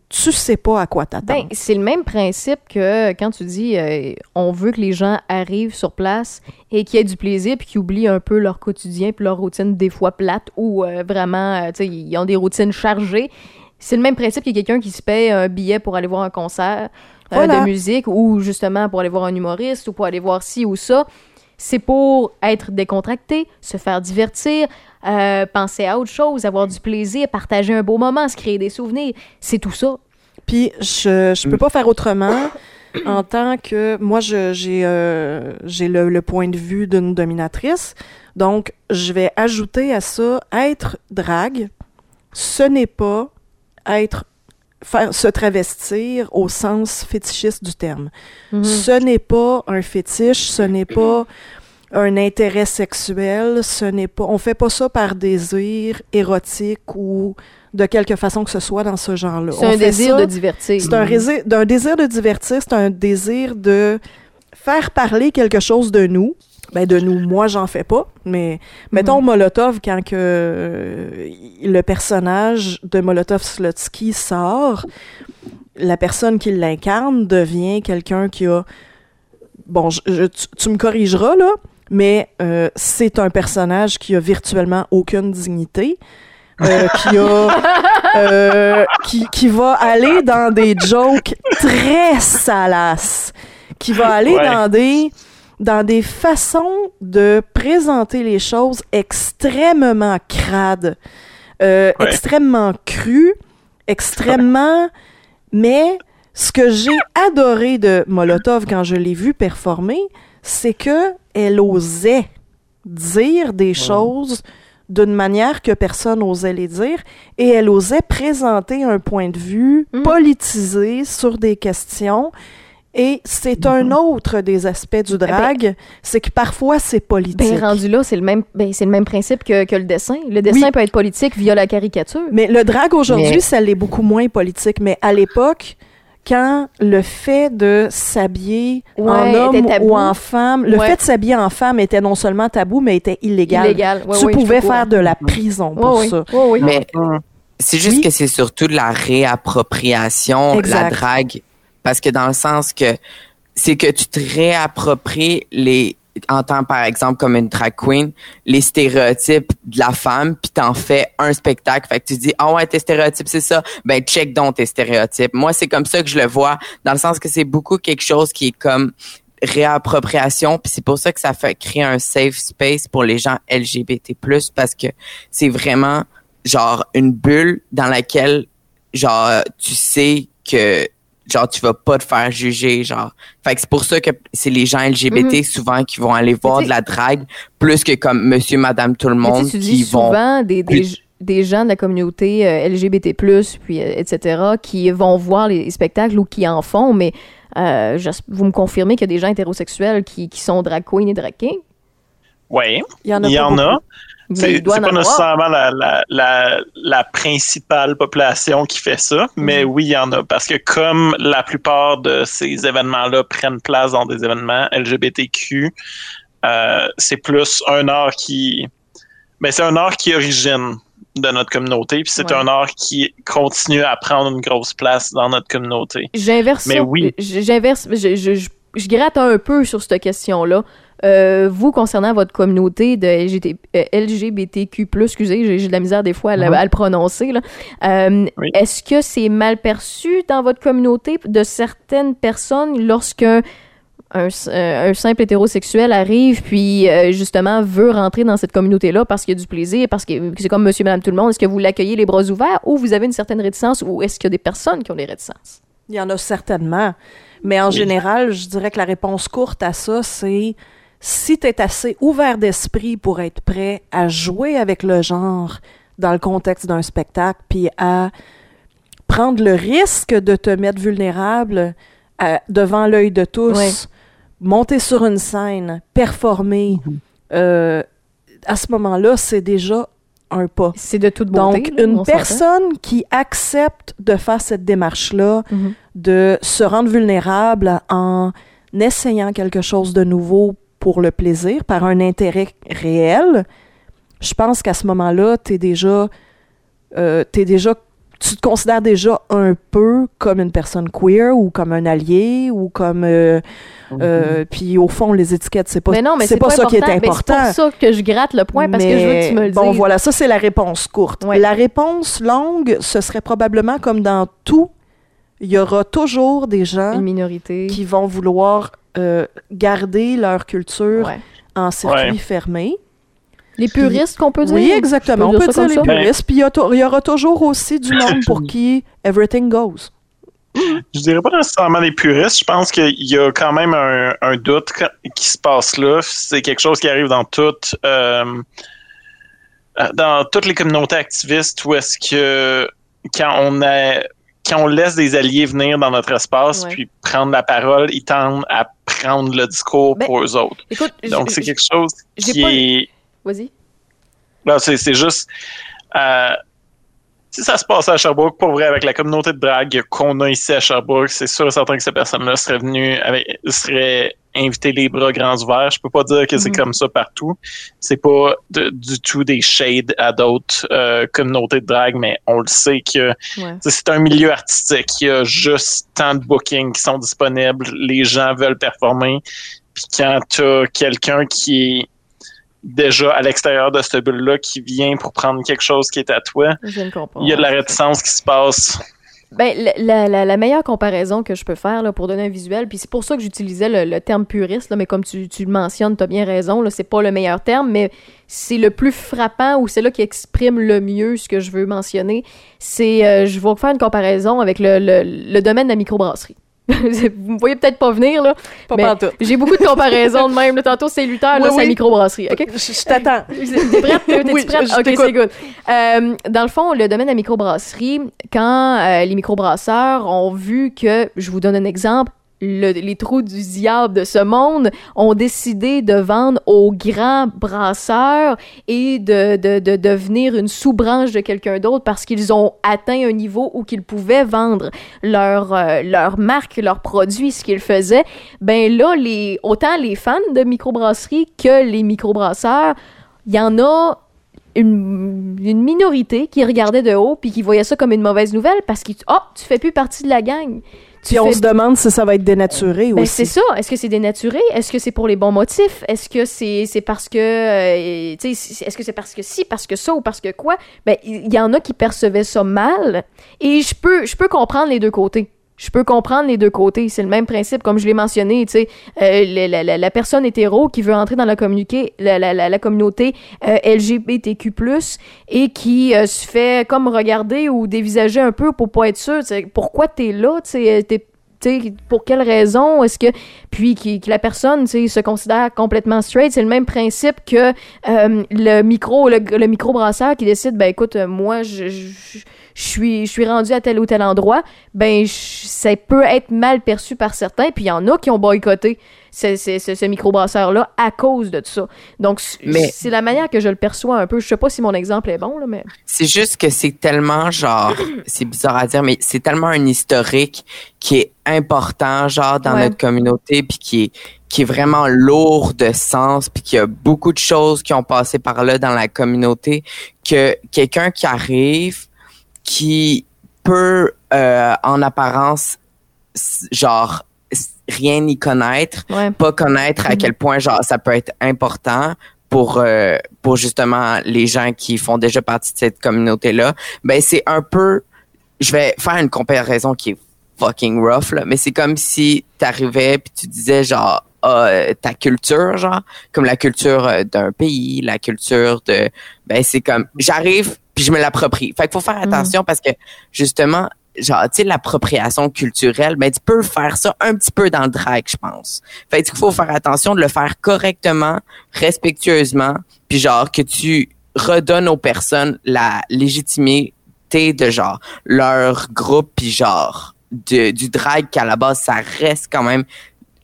tu sais pas à quoi t'attendre. Ben, c'est le même principe que quand tu dis euh, on veut que les gens arrivent sur place et qu'ils aient du plaisir puis qu'ils oublient un peu leur quotidien puis leur routine des fois plate ou euh, vraiment euh, tu sais ils ont des routines chargées. C'est le même principe que quelqu'un qui se paye un billet pour aller voir un concert Voilà. de musique ou justement pour aller voir un humoriste ou pour aller voir ci ou ça. C'est pour être décontracté, se faire divertir, euh, penser à autre chose, avoir du plaisir, partager un beau moment, se créer des souvenirs. C'est tout ça. Puis je je peux pas faire autrement en tant que moi euh, j'ai le, le point de vue d'une dominatrice. Donc je vais ajouter à ça être drague, ce n'est pas être faire se travestir au sens fétichiste du terme. Ce n'est pas un fétiche, ce n'est pas un intérêt sexuel, ce n'est pas on fait pas ça par désir érotique ou de quelque façon que ce soit dans ce genre-là. C'est On un fait désir de divertir. c'est un, d'un désir de divertir, c'est un désir de faire parler quelque chose de nous. Ben de nous, moi j'en fais pas, mais mettons Molotov quand que euh, le personnage de Molotov Slotsky sort, la personne qui l'incarne devient quelqu'un qui a bon, je- je- tu, tu me corrigeras là, mais euh, c'est un personnage qui a virtuellement aucune dignité, euh, qui a euh, qui, qui va aller dans des jokes très salaces, qui va aller Ouais. dans des dans des façons de présenter les choses extrêmement crades, euh, Ouais. extrêmement crues, extrêmement... Mais ce que j'ai adoré de Molotov quand je l'ai vu performer, c'est que elle osait dire des choses d'une manière que personne n'osait les dire et elle osait présenter un point de vue Mm. politisé sur des questions et c'est un autre des aspects du drag, c'est que parfois c'est politique. Ben, rendu là, c'est le même, ben, c'est le même principe que, que le dessin. Le dessin Oui. peut être politique via la caricature. Mais le drag aujourd'hui, Mais- ça l'est beaucoup moins politique. Mais à l'époque, quand le fait de s'habiller en homme ou en femme, le Ouais. fait de s'habiller en femme était non seulement tabou, mais était illégal. Illégal. Ouais, tu pouvais faire de la prison pour ça. Mais c'est juste Oui. que c'est surtout de la réappropriation, la Exact. drague. Parce que dans le sens que c'est que tu te réappropries les en tant par exemple comme une drag queen, les stéréotypes de la femme, puis t'en fais un spectacle. Fait que tu dis ah ouais tes stéréotypes c'est ça, ben check donc tes stéréotypes. Moi c'est comme ça que je le vois, dans le sens que c'est beaucoup quelque chose qui est comme réappropriation puis c'est pour ça que ça fait créer un safe space pour les gens LGBT+ parce que c'est vraiment genre une bulle dans laquelle genre tu sais que genre tu vas pas te faire juger genre fait que c'est pour ça que c'est les gens LGBT souvent qui vont aller voir de la drague plus que comme monsieur madame tout le monde tu qui dis vont souvent des, des, des gens de la communauté euh, LGBT+, puis euh, etc., qui vont voir les spectacles ou qui en font, mais euh, vous me confirmez qu'il y a des gens hétérosexuels qui, qui sont drag queen et drag king? Oui, Il y en a il y en a. Mais C'est pas avoir. nécessairement la, la, la, la principale population qui fait ça, mais Mhm. oui, il y en a. Parce que comme la plupart de ces événements-là prennent place dans des événements LGBTQ, euh, c'est plus un art qui... Ben, c'est un art qui origine de notre communauté, puis c'est Ouais. un art qui continue à prendre une grosse place dans notre communauté. J'inverse Mais ça. oui. J'inverse. Je, je, je, je gratte un peu sur cette question-là. Euh, vous, concernant votre communauté de LGBT, euh, LGBTQ+, excusez, j'ai de la misère des fois à, le- à le prononcer. Euh, Oui. Est-ce que c'est mal perçu dans votre communauté de certaines personnes lorsqu'un un, simple hétérosexuel arrive puis euh, justement veut rentrer dans cette communauté-là parce qu'il y a du plaisir, parce que que c'est comme monsieur, madame, tout le monde, est-ce que vous l'accueillez les bras ouverts ou vous avez une certaine réticence ou est-ce qu'il y a des personnes qui ont des réticences? Il y en a certainement. Mais en Oui. général, je dirais que la réponse courte à ça, c'est si tu es assez ouvert d'esprit pour être prêt à jouer avec le genre dans le contexte d'un spectacle, puis à prendre le risque de te mettre vulnérable à- devant l'œil de tous, monter sur une scène, performer, euh, à ce moment-là, c'est déjà un pas. C'est de toute beauté. Donc, une personne qui accepte de faire cette démarche-là, Mhm. de se rendre vulnérable en essayant quelque chose de nouveau pour le plaisir, par un intérêt réel, je pense qu'à ce moment-là, tu es déjà, euh, t'es déjà, tu te considères déjà un peu comme une personne queer ou comme un allié ou comme, euh, euh, puis au fond, les étiquettes, c'est pas, mais non, mais c'est pas, ça qui est Mais important. c'est pour ça que je gratte le point parce que je veux que tu me le bon, dises. voilà, ça c'est la réponse courte. Ouais. La réponse longue, ce serait probablement comme dans tout, il y aura toujours des gens Une minorité. qui vont vouloir euh, garder leur culture Ouais. en circuit Ouais. fermé. Les puristes qu'on peut dire? Oui, exactement. On Je peut dire les puristes. Puis il y, aura toujours aussi du monde pour qui everything goes. Je dirais pas nécessairement les puristes. Je pense qu'il y a quand même un, un doute qui se passe là. C'est quelque chose qui arrive dans toutes euh, dans toutes les communautés activistes où est-ce que quand on a quand on laisse des alliés venir dans notre espace Ouais. puis prendre la parole, ils tendent à prendre le discours Ben, pour eux autres. Écoute, Donc c'est quelque chose qui pas- est Vas-y. non, c'est c'est juste. euh, si ça se passe à Sherbrooke, pour vrai, avec la communauté de drague qu'on a ici à Sherbrooke, c'est sûr et certain que ces personnes-là seraient venues avec, seraient invitées les bras grands ouverts. Je peux pas dire que c'est Mhm. comme ça partout. C'est pas de- du tout des shades à d'autres euh, communautés de drague, mais on le sait que Ouais. c'est un milieu artistique. Il y a juste tant de bookings qui sont disponibles. Les gens veulent performer. Puis quand tu as quelqu'un qui est déjà à l'extérieur de cette bulle-là, qui vient pour prendre quelque chose qui est à toi, il y a de la réticence qui se passe. Ben, la, meilleure comparaison que je peux faire pour donner un visuel, puis c'est pour ça que j'utilisais le, terme puriste, mais comme tu, le mentionnes, tu as bien raison, c'est pas le meilleur terme, mais c'est le plus frappant ou c'est là qui exprime le mieux ce que je veux mentionner. C'est, euh, je vais faire une comparaison avec le, le- le domaine de la microbrasserie. vous me voyez peut-être pas venir, là. Pas. J'ai beaucoup de comparaisons de même. là. Tantôt, c'est Luther, là, Oui, c'est la microbrasserie. OK? Je, je t'attends. T'es prête? T'es Oui, prête? je- ok, c'est good. Euh, dans le fond, le domaine de la microbrasserie, quand euh, les microbrasseurs ont vu que, je vous donne un exemple, le- les trous du diable de ce monde ont décidé de vendre aux grands brasseurs et de, de, de devenir une sous-branche de quelqu'un d'autre parce qu'ils ont atteint un niveau où qu'ils pouvaient vendre leur, euh, leur marque, leurs produits, ce qu'ils faisaient. Ben là, autant les fans de microbrasserie que les microbrasseurs, il y en a une, minorité qui regardait de haut puis qui voyait ça comme une mauvaise nouvelle parce que oh, tu fais plus partie de la gang. Puis on se demande si ça va être dénaturé Ben, aussi. c'est ça. Est-ce que c'est dénaturé? Est-ce que c'est pour les bons motifs? Est-ce que c'est c'est parce que. euh, tu sais, si- est-ce que c'est parce que si, parce que ça ou parce que quoi? Ben, il y, en a qui percevaient ça mal. Et je peux, je peux comprendre les deux côtés. Je peux comprendre les deux côtés. C'est le même principe, comme je l'ai mentionné. Tu sais, euh, la, personne hétéro qui veut entrer dans la, la, la- communauté euh, LGBTQ+, et qui euh, se fait comme regarder ou dévisager un peu pour pas être sûr. Pourquoi t'es là? Tu sais, pour quelle raison? Est-ce que puis qui- la personne tu se considère complètement straight c'est le même principe que le micro le, microbrasseur qui décide ben écoute moi je, je, je suis je suis rendu à tel ou tel endroit ben je- ça peut être mal perçu par certains puis il y en a qui ont boycotté ce, ce, ce, ce microbrasseur là à cause de ça donc Mais- c'est la manière que je le perçois un peu je sais pas si mon exemple est bon là mais C'est juste que c'est tellement genre, c'est bizarre à dire, mais c'est tellement un historique qui est important genre dans Ouais. notre communauté puis qui est qui est vraiment lourd de sens puis qu'il y a beaucoup de choses qui ont passé par là dans la communauté que quelqu'un qui arrive qui peut euh, en apparence genre rien y connaître ouais pas connaître à Mhm. quel point genre ça peut être important pour euh, pour justement les gens qui font déjà partie de cette communauté là ben c'est un peu je vais faire une comparaison qui est fucking rough là mais c'est comme si t'arrivais puis tu disais genre ah, euh, ta culture genre comme la culture euh, d'un pays la culture de ben c'est comme j'arrive puis je me l'approprie. Fait qu'il faut faire attention parce que justement genre tu sais l'appropriation culturelle ben tu peux faire ça un petit peu dans le drag je pense. Fait qu'il faut faire attention de le faire correctement respectueusement puis genre que tu redonnes aux personnes la légitimité de genre leur groupe puis genre de, du drag qu'à la base ça reste quand même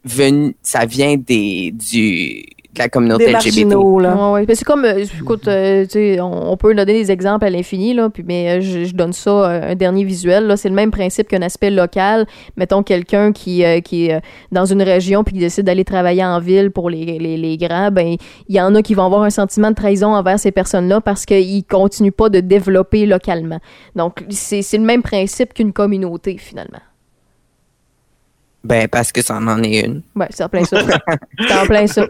venu ça vient des du la communauté Des LGBT marginaux, là. Ouais, ouais. Ben, c'est comme, euh, écoute, euh, tu sais, on, on peut donner des exemples à l'infini, là, puis, mais euh, je, je donne ça, euh, un dernier visuel, là, c'est le même principe qu'un aspect local. Mettons quelqu'un qui, euh, qui est dans une région puis qui décide d'aller travailler en ville pour les, les, les grands, ben, il y en a qui vont avoir un sentiment de trahison envers ces personnes-là parce qu'ils continuent pas de développer localement. Donc, c'est c'est le même principe qu'une communauté, finalement. Ben parce que ça en est une Ouais, c'est en plein ça. c'est en plein ça.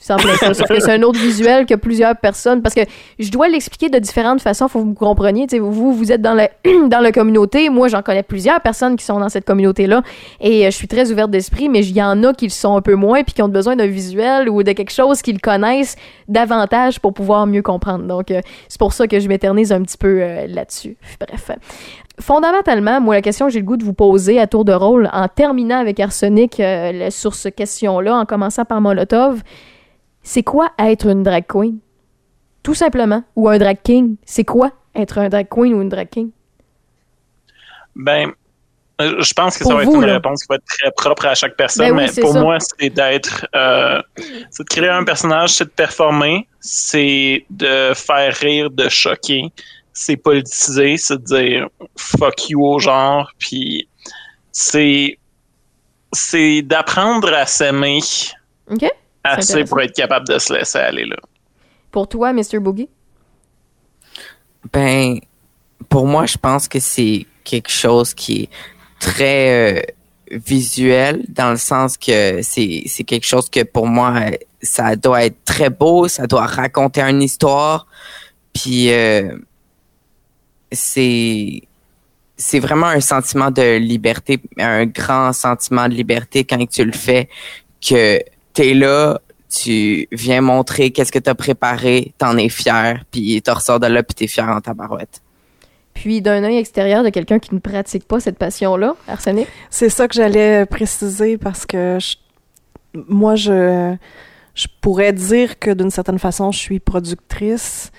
C'est en plein ça. C'est un autre visuel que plusieurs personnes. Parce que je dois l'expliquer de différentes façons, faut que vous compreniez. Vous, vous êtes dans la, dans la communauté. Moi, j'en connais plusieurs personnes qui sont dans cette communauté-là. Et euh, je suis très ouverte d'esprit, mais il y en a qui le sont un peu moins puis qui ont besoin d'un visuel ou de quelque chose qu'ils connaissent davantage pour pouvoir mieux comprendre. Donc, euh, c'est pour ça que je m'éternise un petit peu euh, là-dessus. Bref. Fondamentalement, moi, la question que j'ai le goût de vous poser à tour de rôle, en terminant avec Arsenic euh, sur cette question-là, en commençant par Molotov, c'est quoi être une drag queen? Tout simplement. Ou un drag king. C'est quoi être un drag queen ou une drag king? Ben, euh, je pense que Pour ça va vous, être une là. réponse qui va être très propre à chaque personne, Ben oui, mais pour ça. moi, c'est d'être, euh, c'est de créer un personnage, c'est de performer, c'est de faire rire, de choquer, c'est politiser, c'est de dire fuck you au genre, puis c'est, c'est d'apprendre à s'aimer assez pour être capable de se laisser aller là. Pour toi, Mr. Boogie? Ben, pour moi, je pense que c'est quelque chose qui est très euh, visuel dans le sens que c'est c'est quelque chose que pour moi ça doit être très beau, ça doit raconter une histoire, puis euh, c'est c'est vraiment un sentiment de liberté, un grand sentiment de liberté quand tu le fais que t'es là, tu viens montrer qu'est-ce que t'as préparé, t'en es fier, puis t'en ressors de là puis t'es fier en tabarouette. Puis d'un œil extérieur de quelqu'un qui ne pratique pas cette passion-là, Arsenic? C'est ça que j'allais préciser parce que je- moi, je, je pourrais dire que d'une certaine façon, je suis productrice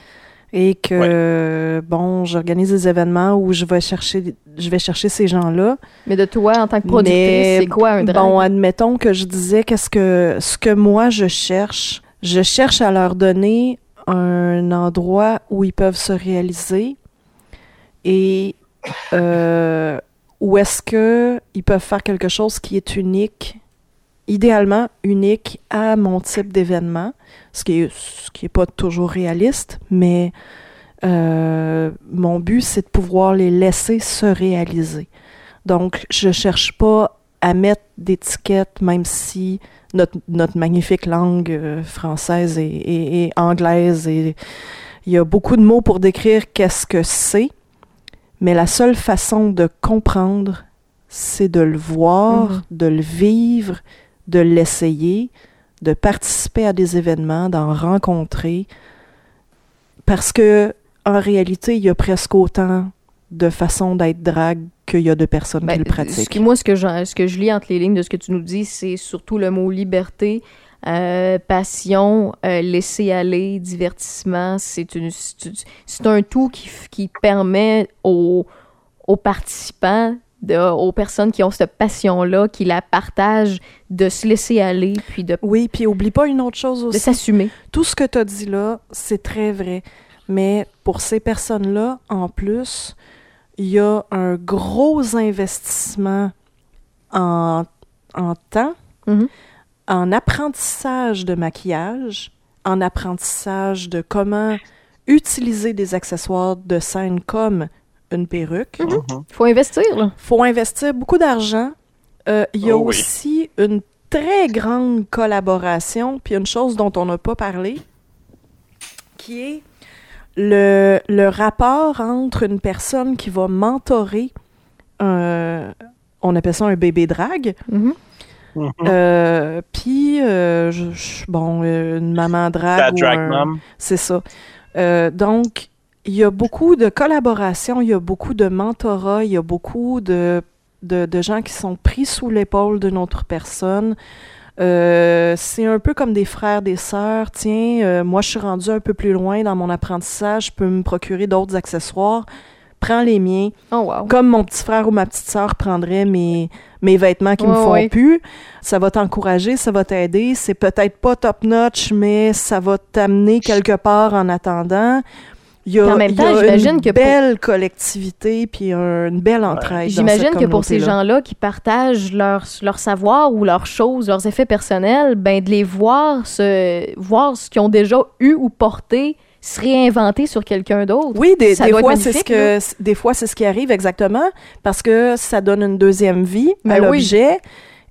et que, bon, j'organise des événements où je vais chercher, je vais chercher ces gens-là. Mais de toi, en tant que productrice, c'est quoi un drag? Bon, admettons que je disais qu'est-ce que ce que moi je cherche, je cherche à leur donner un endroit où ils peuvent se réaliser et euh, où est-ce que ils peuvent faire quelque chose qui est unique, idéalement unique à mon type d'événement, ce qui est ce qui est pas toujours réaliste, mais euh, mon but, c'est de pouvoir les laisser se réaliser. Donc, je cherche pas à mettre d'étiquette, même si notre, notre magnifique langue euh, française et, et- et anglaise, et il y a beaucoup de mots pour décrire qu'est-ce que c'est, mais la seule façon de comprendre, c'est de le voir, Mhm. de le vivre, de l'essayer, de participer à des événements, d'en rencontrer, parce que en réalité, il y a presque autant de façons d'être drague qu'il y a de personnes Ben, qui le ce pratiquent. qui- moi, ce que, je, ce que je lis entre les lignes de ce que tu nous dis, c'est surtout le mot liberté, euh, passion, euh, laisser aller, divertissement. C'est une, c'est c'est un tout qui, qui permet aux, aux participants, de, aux personnes qui ont cette passion-là, qui la partagent, de se laisser aller, puis de, Oui, puis oublie pas une autre chose de aussi. s'assumer. Tout ce que tu as dit là, c'est très vrai. Mais pour ces personnes-là, en plus, il y a un gros investissement en, en temps, Mhm. en apprentissage de maquillage, en apprentissage de comment utiliser des accessoires de scène comme une perruque. Mhm. faut investir, là. faut investir beaucoup d'argent. Euh, Il y a Oh oui. aussi une très grande collaboration, puis une chose dont on n'a pas parlé, qui est le, le rapport entre une personne qui va mentorer un- on appelle ça un bébé drague, Mhm. Mhm. euh, puis euh, bon, euh, une maman drague c'est ça. Euh, donc, il y a beaucoup de collaboration, il y a beaucoup de mentorat, il y a beaucoup de, de, de gens qui sont pris sous l'épaule d'une autre personne. Euh, c'est un peu comme des frères, des sœurs. Tiens, euh, moi, je suis rendu un peu plus loin dans mon apprentissage, je peux me procurer d'autres accessoires. Prends les miens. Oh, wow. Comme mon petit frère ou ma petite sœur prendrait mes, mes vêtements qui me font plus. Ça va t'encourager, ça va t'aider. C'est peut-être pas top-notch, mais ça va t'amener quelque part en attendant. Il y a, en même temps, j'imagine une que pour- belle collectivité puis un- une belle entraide. J'imagine que pour ces gens-là qui partagent leur, leur savoir ou leurs choses, leurs effets personnels, ben de les voir se voir ce qu'ils ont déjà eu ou porté se réinventer sur quelqu'un d'autre. Oui, des, Ça des fois, c'est ce que des fois c'est ce qui arrive exactement parce que ça donne une deuxième vie à Ben oui. l'objet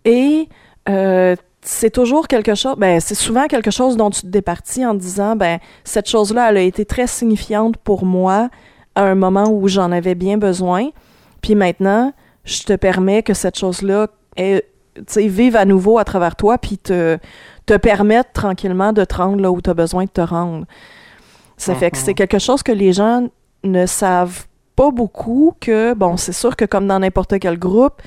et euh, c'est toujours quelque chose. Ben c'est souvent quelque chose dont tu te départis en disant ben cette chose-là elle a été très signifiante pour moi à un moment où j'en avais bien besoin. Puis maintenant, je te permets que cette chose-là vive à nouveau à travers toi puis te te permette tranquillement de te rendre là où tu as besoin de te rendre. Ça fait que Mhm. c'est quelque chose que les gens ne savent pas beaucoup que, bon, c'est sûr que comme dans n'importe quel groupe,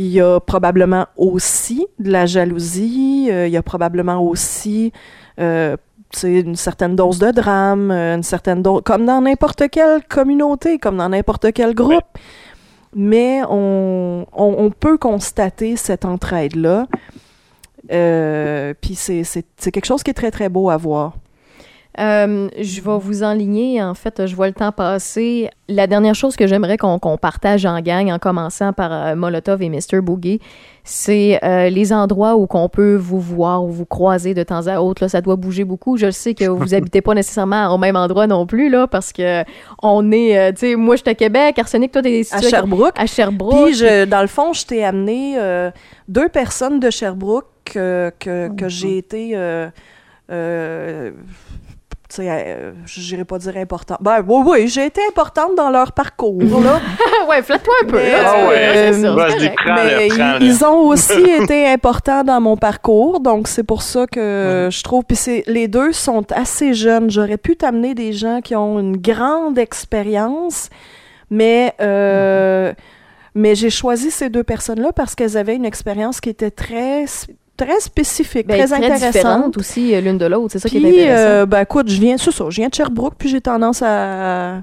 il y a probablement aussi de la jalousie, euh, il y a probablement aussi euh, une certaine dose de drame, euh, une certaine dose, comme dans n'importe quelle communauté, comme dans n'importe quel groupe. Mais on, on, on peut constater cette entraide-là. Euh, Puis c'est quelque chose qui est très, très beau à voir. Euh, je vais vous enligner. En fait, je vois le temps passer. La dernière chose que j'aimerais qu'on partage en gang, en commençant par euh, Molotov et Mr. Boogie, c'est euh, les endroits où qu'on peut vous voir ou vous croiser de temps à autre. Là, ça doit bouger beaucoup. Je sais que vous habitez pas nécessairement au même endroit non plus, là, parce que on est, euh, tu sais, moi, je suis à Québec, Arsenic, toi, t'es À Sherbrooke. à Sherbrooke. Puis, je, dans le fond, je t'ai amené euh, deux personnes de Sherbrooke que, que, que j'ai été. Euh, euh, tu sais, euh, j'irai pas dire important. Ben, oui, oui, j'ai été importante dans leur parcours, là. ouais, flatte-toi un peu. Mais, là, Ah ouais. Bah, je Mais prends-le. ils, ils ont aussi été importants dans mon parcours, donc c'est pour ça que je trouve. Puis c'est- les deux sont assez jeunes. J'aurais pu t'amener des gens qui ont une grande expérience, mais euh, mais j'ai choisi ces deux personnes-là parce qu'elles avaient une expérience qui était très très spécifique, Ben, très, très intéressante. différentes aussi euh, l'une de l'autre. C'est ça qui est Puis, intéressant. euh, ben écoute, je viens, c'est ça, je viens de Sherbrooke, puis j'ai tendance à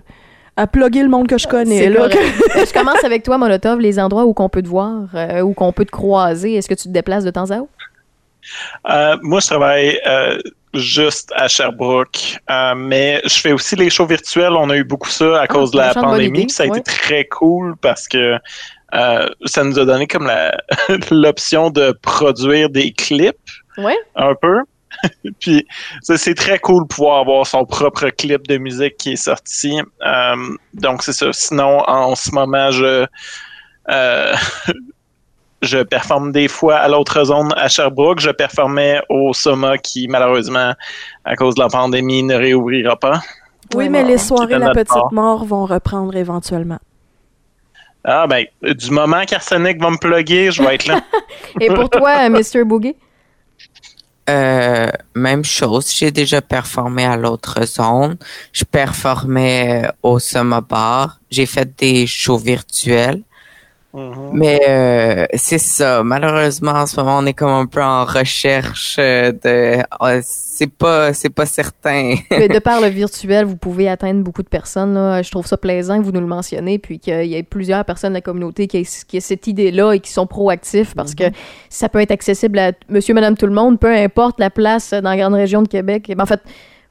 à plugger le monde que je connais. C'est là. Euh, je commence avec toi, Molotov, les endroits où qu'on peut te voir, euh, où qu'on peut te croiser? Est-ce que tu te déplaces de temps à autre? Euh, moi, je travaille euh, juste à Sherbrooke, euh, mais je fais aussi les shows virtuels. On a eu beaucoup ça à cause de la pandémie. idée, puis ça a ouais. été très cool parce que euh, ça nous a donné comme la- l'option de produire des clips Ouais. un peu. Puis c'est très cool de pouvoir avoir son propre clip de musique qui est sorti. Euh, donc c'est ça. Sinon, en ce moment, je euh, je performe des fois à l'autre zone à Sherbrooke. Je performais au Soma qui, malheureusement, à cause de la pandémie, ne réouvrira pas. Oui, mais les soirées La Petite part. Mort vont reprendre éventuellement. Ah ben, du moment qu'Arsenic va me plugger, je vais être là. Et pour toi, Mr. Boogie? Euh, même chose. J'ai déjà performé à l'autre zone. Je performais euh, au Summer Bar. J'ai fait des shows virtuels. Mhm. Mais euh, c'est ça. Malheureusement, en ce moment, on est comme un peu en recherche euh, de. ah, c'est pas, c'est pas certain. Mais de par le virtuel, vous pouvez atteindre beaucoup de personnes. là. Je trouve ça plaisant que vous nous le mentionnez, puis qu'il y ait plusieurs personnes de la communauté qui aient, qui aient cette idée-là et qui sont proactifs parce que ça peut être accessible à monsieur, madame, tout le monde, peu importe la place dans la grande région de Québec. Ben, En fait,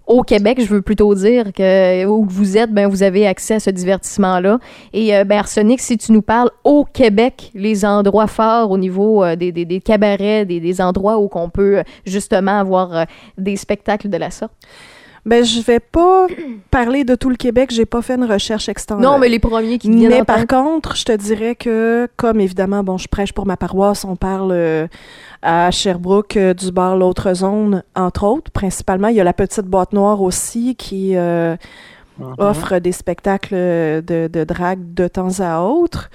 au Québec, je veux plutôt dire que où vous êtes, ben vous avez accès à ce divertissement-là. Et euh, ben Arsenic, si tu nous parles au Québec, les endroits forts au niveau euh, des, des, cabarets, des, des endroits où qu'on peut justement avoir euh, des spectacles de la sorte? Ben, je vais pas parler de tout le Québec. J'ai pas fait une recherche extendue. Non, mais les premiers qui viennent Mais par contre, je te dirais que, comme évidemment, bon, je prêche pour ma paroisse, on parle euh, à Sherbrooke euh, du bar L'autre zone, entre autres. Principalement, il y a la Petite Boîte Noire aussi qui euh, offre des spectacles de, de drague de temps à autre.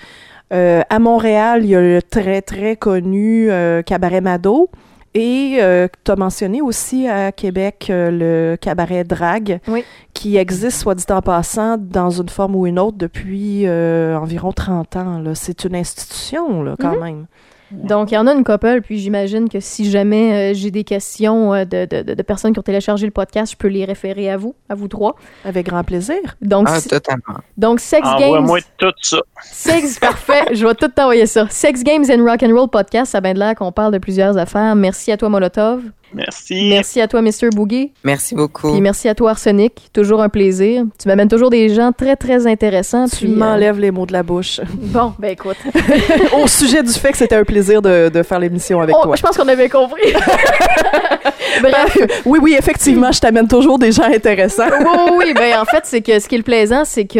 Euh, à Montréal, il y a le très, très connu euh, Cabaret Mado. Et euh, tu as mentionné aussi à Québec euh, le cabaret drague, Oui. qui existe, soit dit en passant, dans une forme ou une autre depuis euh, environ 30 ans. là. C'est une institution, là, quand même. Donc, il y en a une couple, puis j'imagine que si jamais euh, j'ai des questions euh, de, de- personnes qui ont téléchargé le podcast, je peux les référer à vous, à vous trois. Avec grand plaisir. Donc, Ah, si- totalement. donc Sex Games. Envoie-moi tout ça. Sex, parfait. Je vais tout t'envoyer ça. Sex Games and Rock and Roll Podcast, ça a bien de l'air qu'on parle de plusieurs affaires. Merci à toi, Molotov. Merci. Merci à toi, Mr. Boogie. Merci beaucoup. Puis merci à toi, Arsenic. Toujours un plaisir. Tu m'amènes toujours des gens très, très intéressants. Tu euh, m'enlèves les mots de la bouche. Bon, ben écoute. Au sujet du fait que c'était un plaisir de, de faire l'émission avec Oh, toi. je pense qu'on avait compris. Bref. oui, oui, effectivement, je t'amène toujours des gens intéressants. oui, oui, oui. Ben, en fait, c'est que ce qui est le plaisant, c'est que,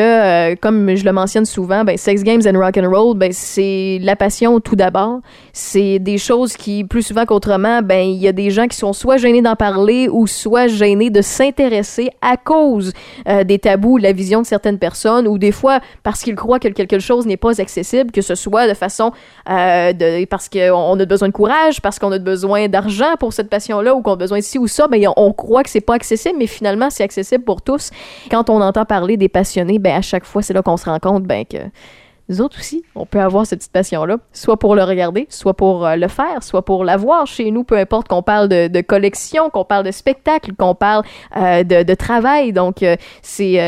euh, comme je le mentionne souvent, ben, Sex Games and Rock and Roll, ben, c'est la passion tout d'abord. C'est des choses qui, plus souvent qu'autrement, ben, il y a des gens qui sont soit gênés d'en parler ou soit gênés de s'intéresser à cause euh, des tabous, de la vision de certaines personnes ou des fois parce qu'ils croient que quelque chose n'est pas accessible, que ce soit de façon euh, parce qu'on on a besoin de courage, parce qu'on a besoin d'argent pour cette passion-là ou qu'on a besoin de ci ou ça, ben, on croit que c'est pas accessible, mais finalement, c'est accessible pour tous. Quand on entend parler des passionnés, ben, à chaque fois, c'est là qu'on se rend compte ben, que nous autres aussi, on peut avoir cette petite passion-là, soit pour le regarder, soit pour euh, le faire, soit pour l'avoir chez nous, peu importe qu'on parle de, collection, qu'on parle de spectacle, qu'on parle euh, de, travail. Donc, euh, c'est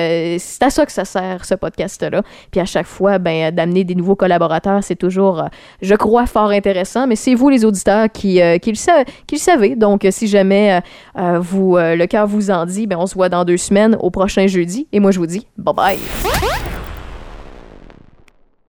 à ça que ça sert, ce podcast-là. Puis à chaque fois, ben, d'amener des nouveaux collaborateurs, c'est toujours, je crois, fort intéressant. Mais c'est vous, les auditeurs, qui, qui, le, qui le savez. Donc, si jamais vous, le cœur vous en dit, ben, on se voit dans deux semaines, au prochain jeudi. Et moi, je vous dis bye bye.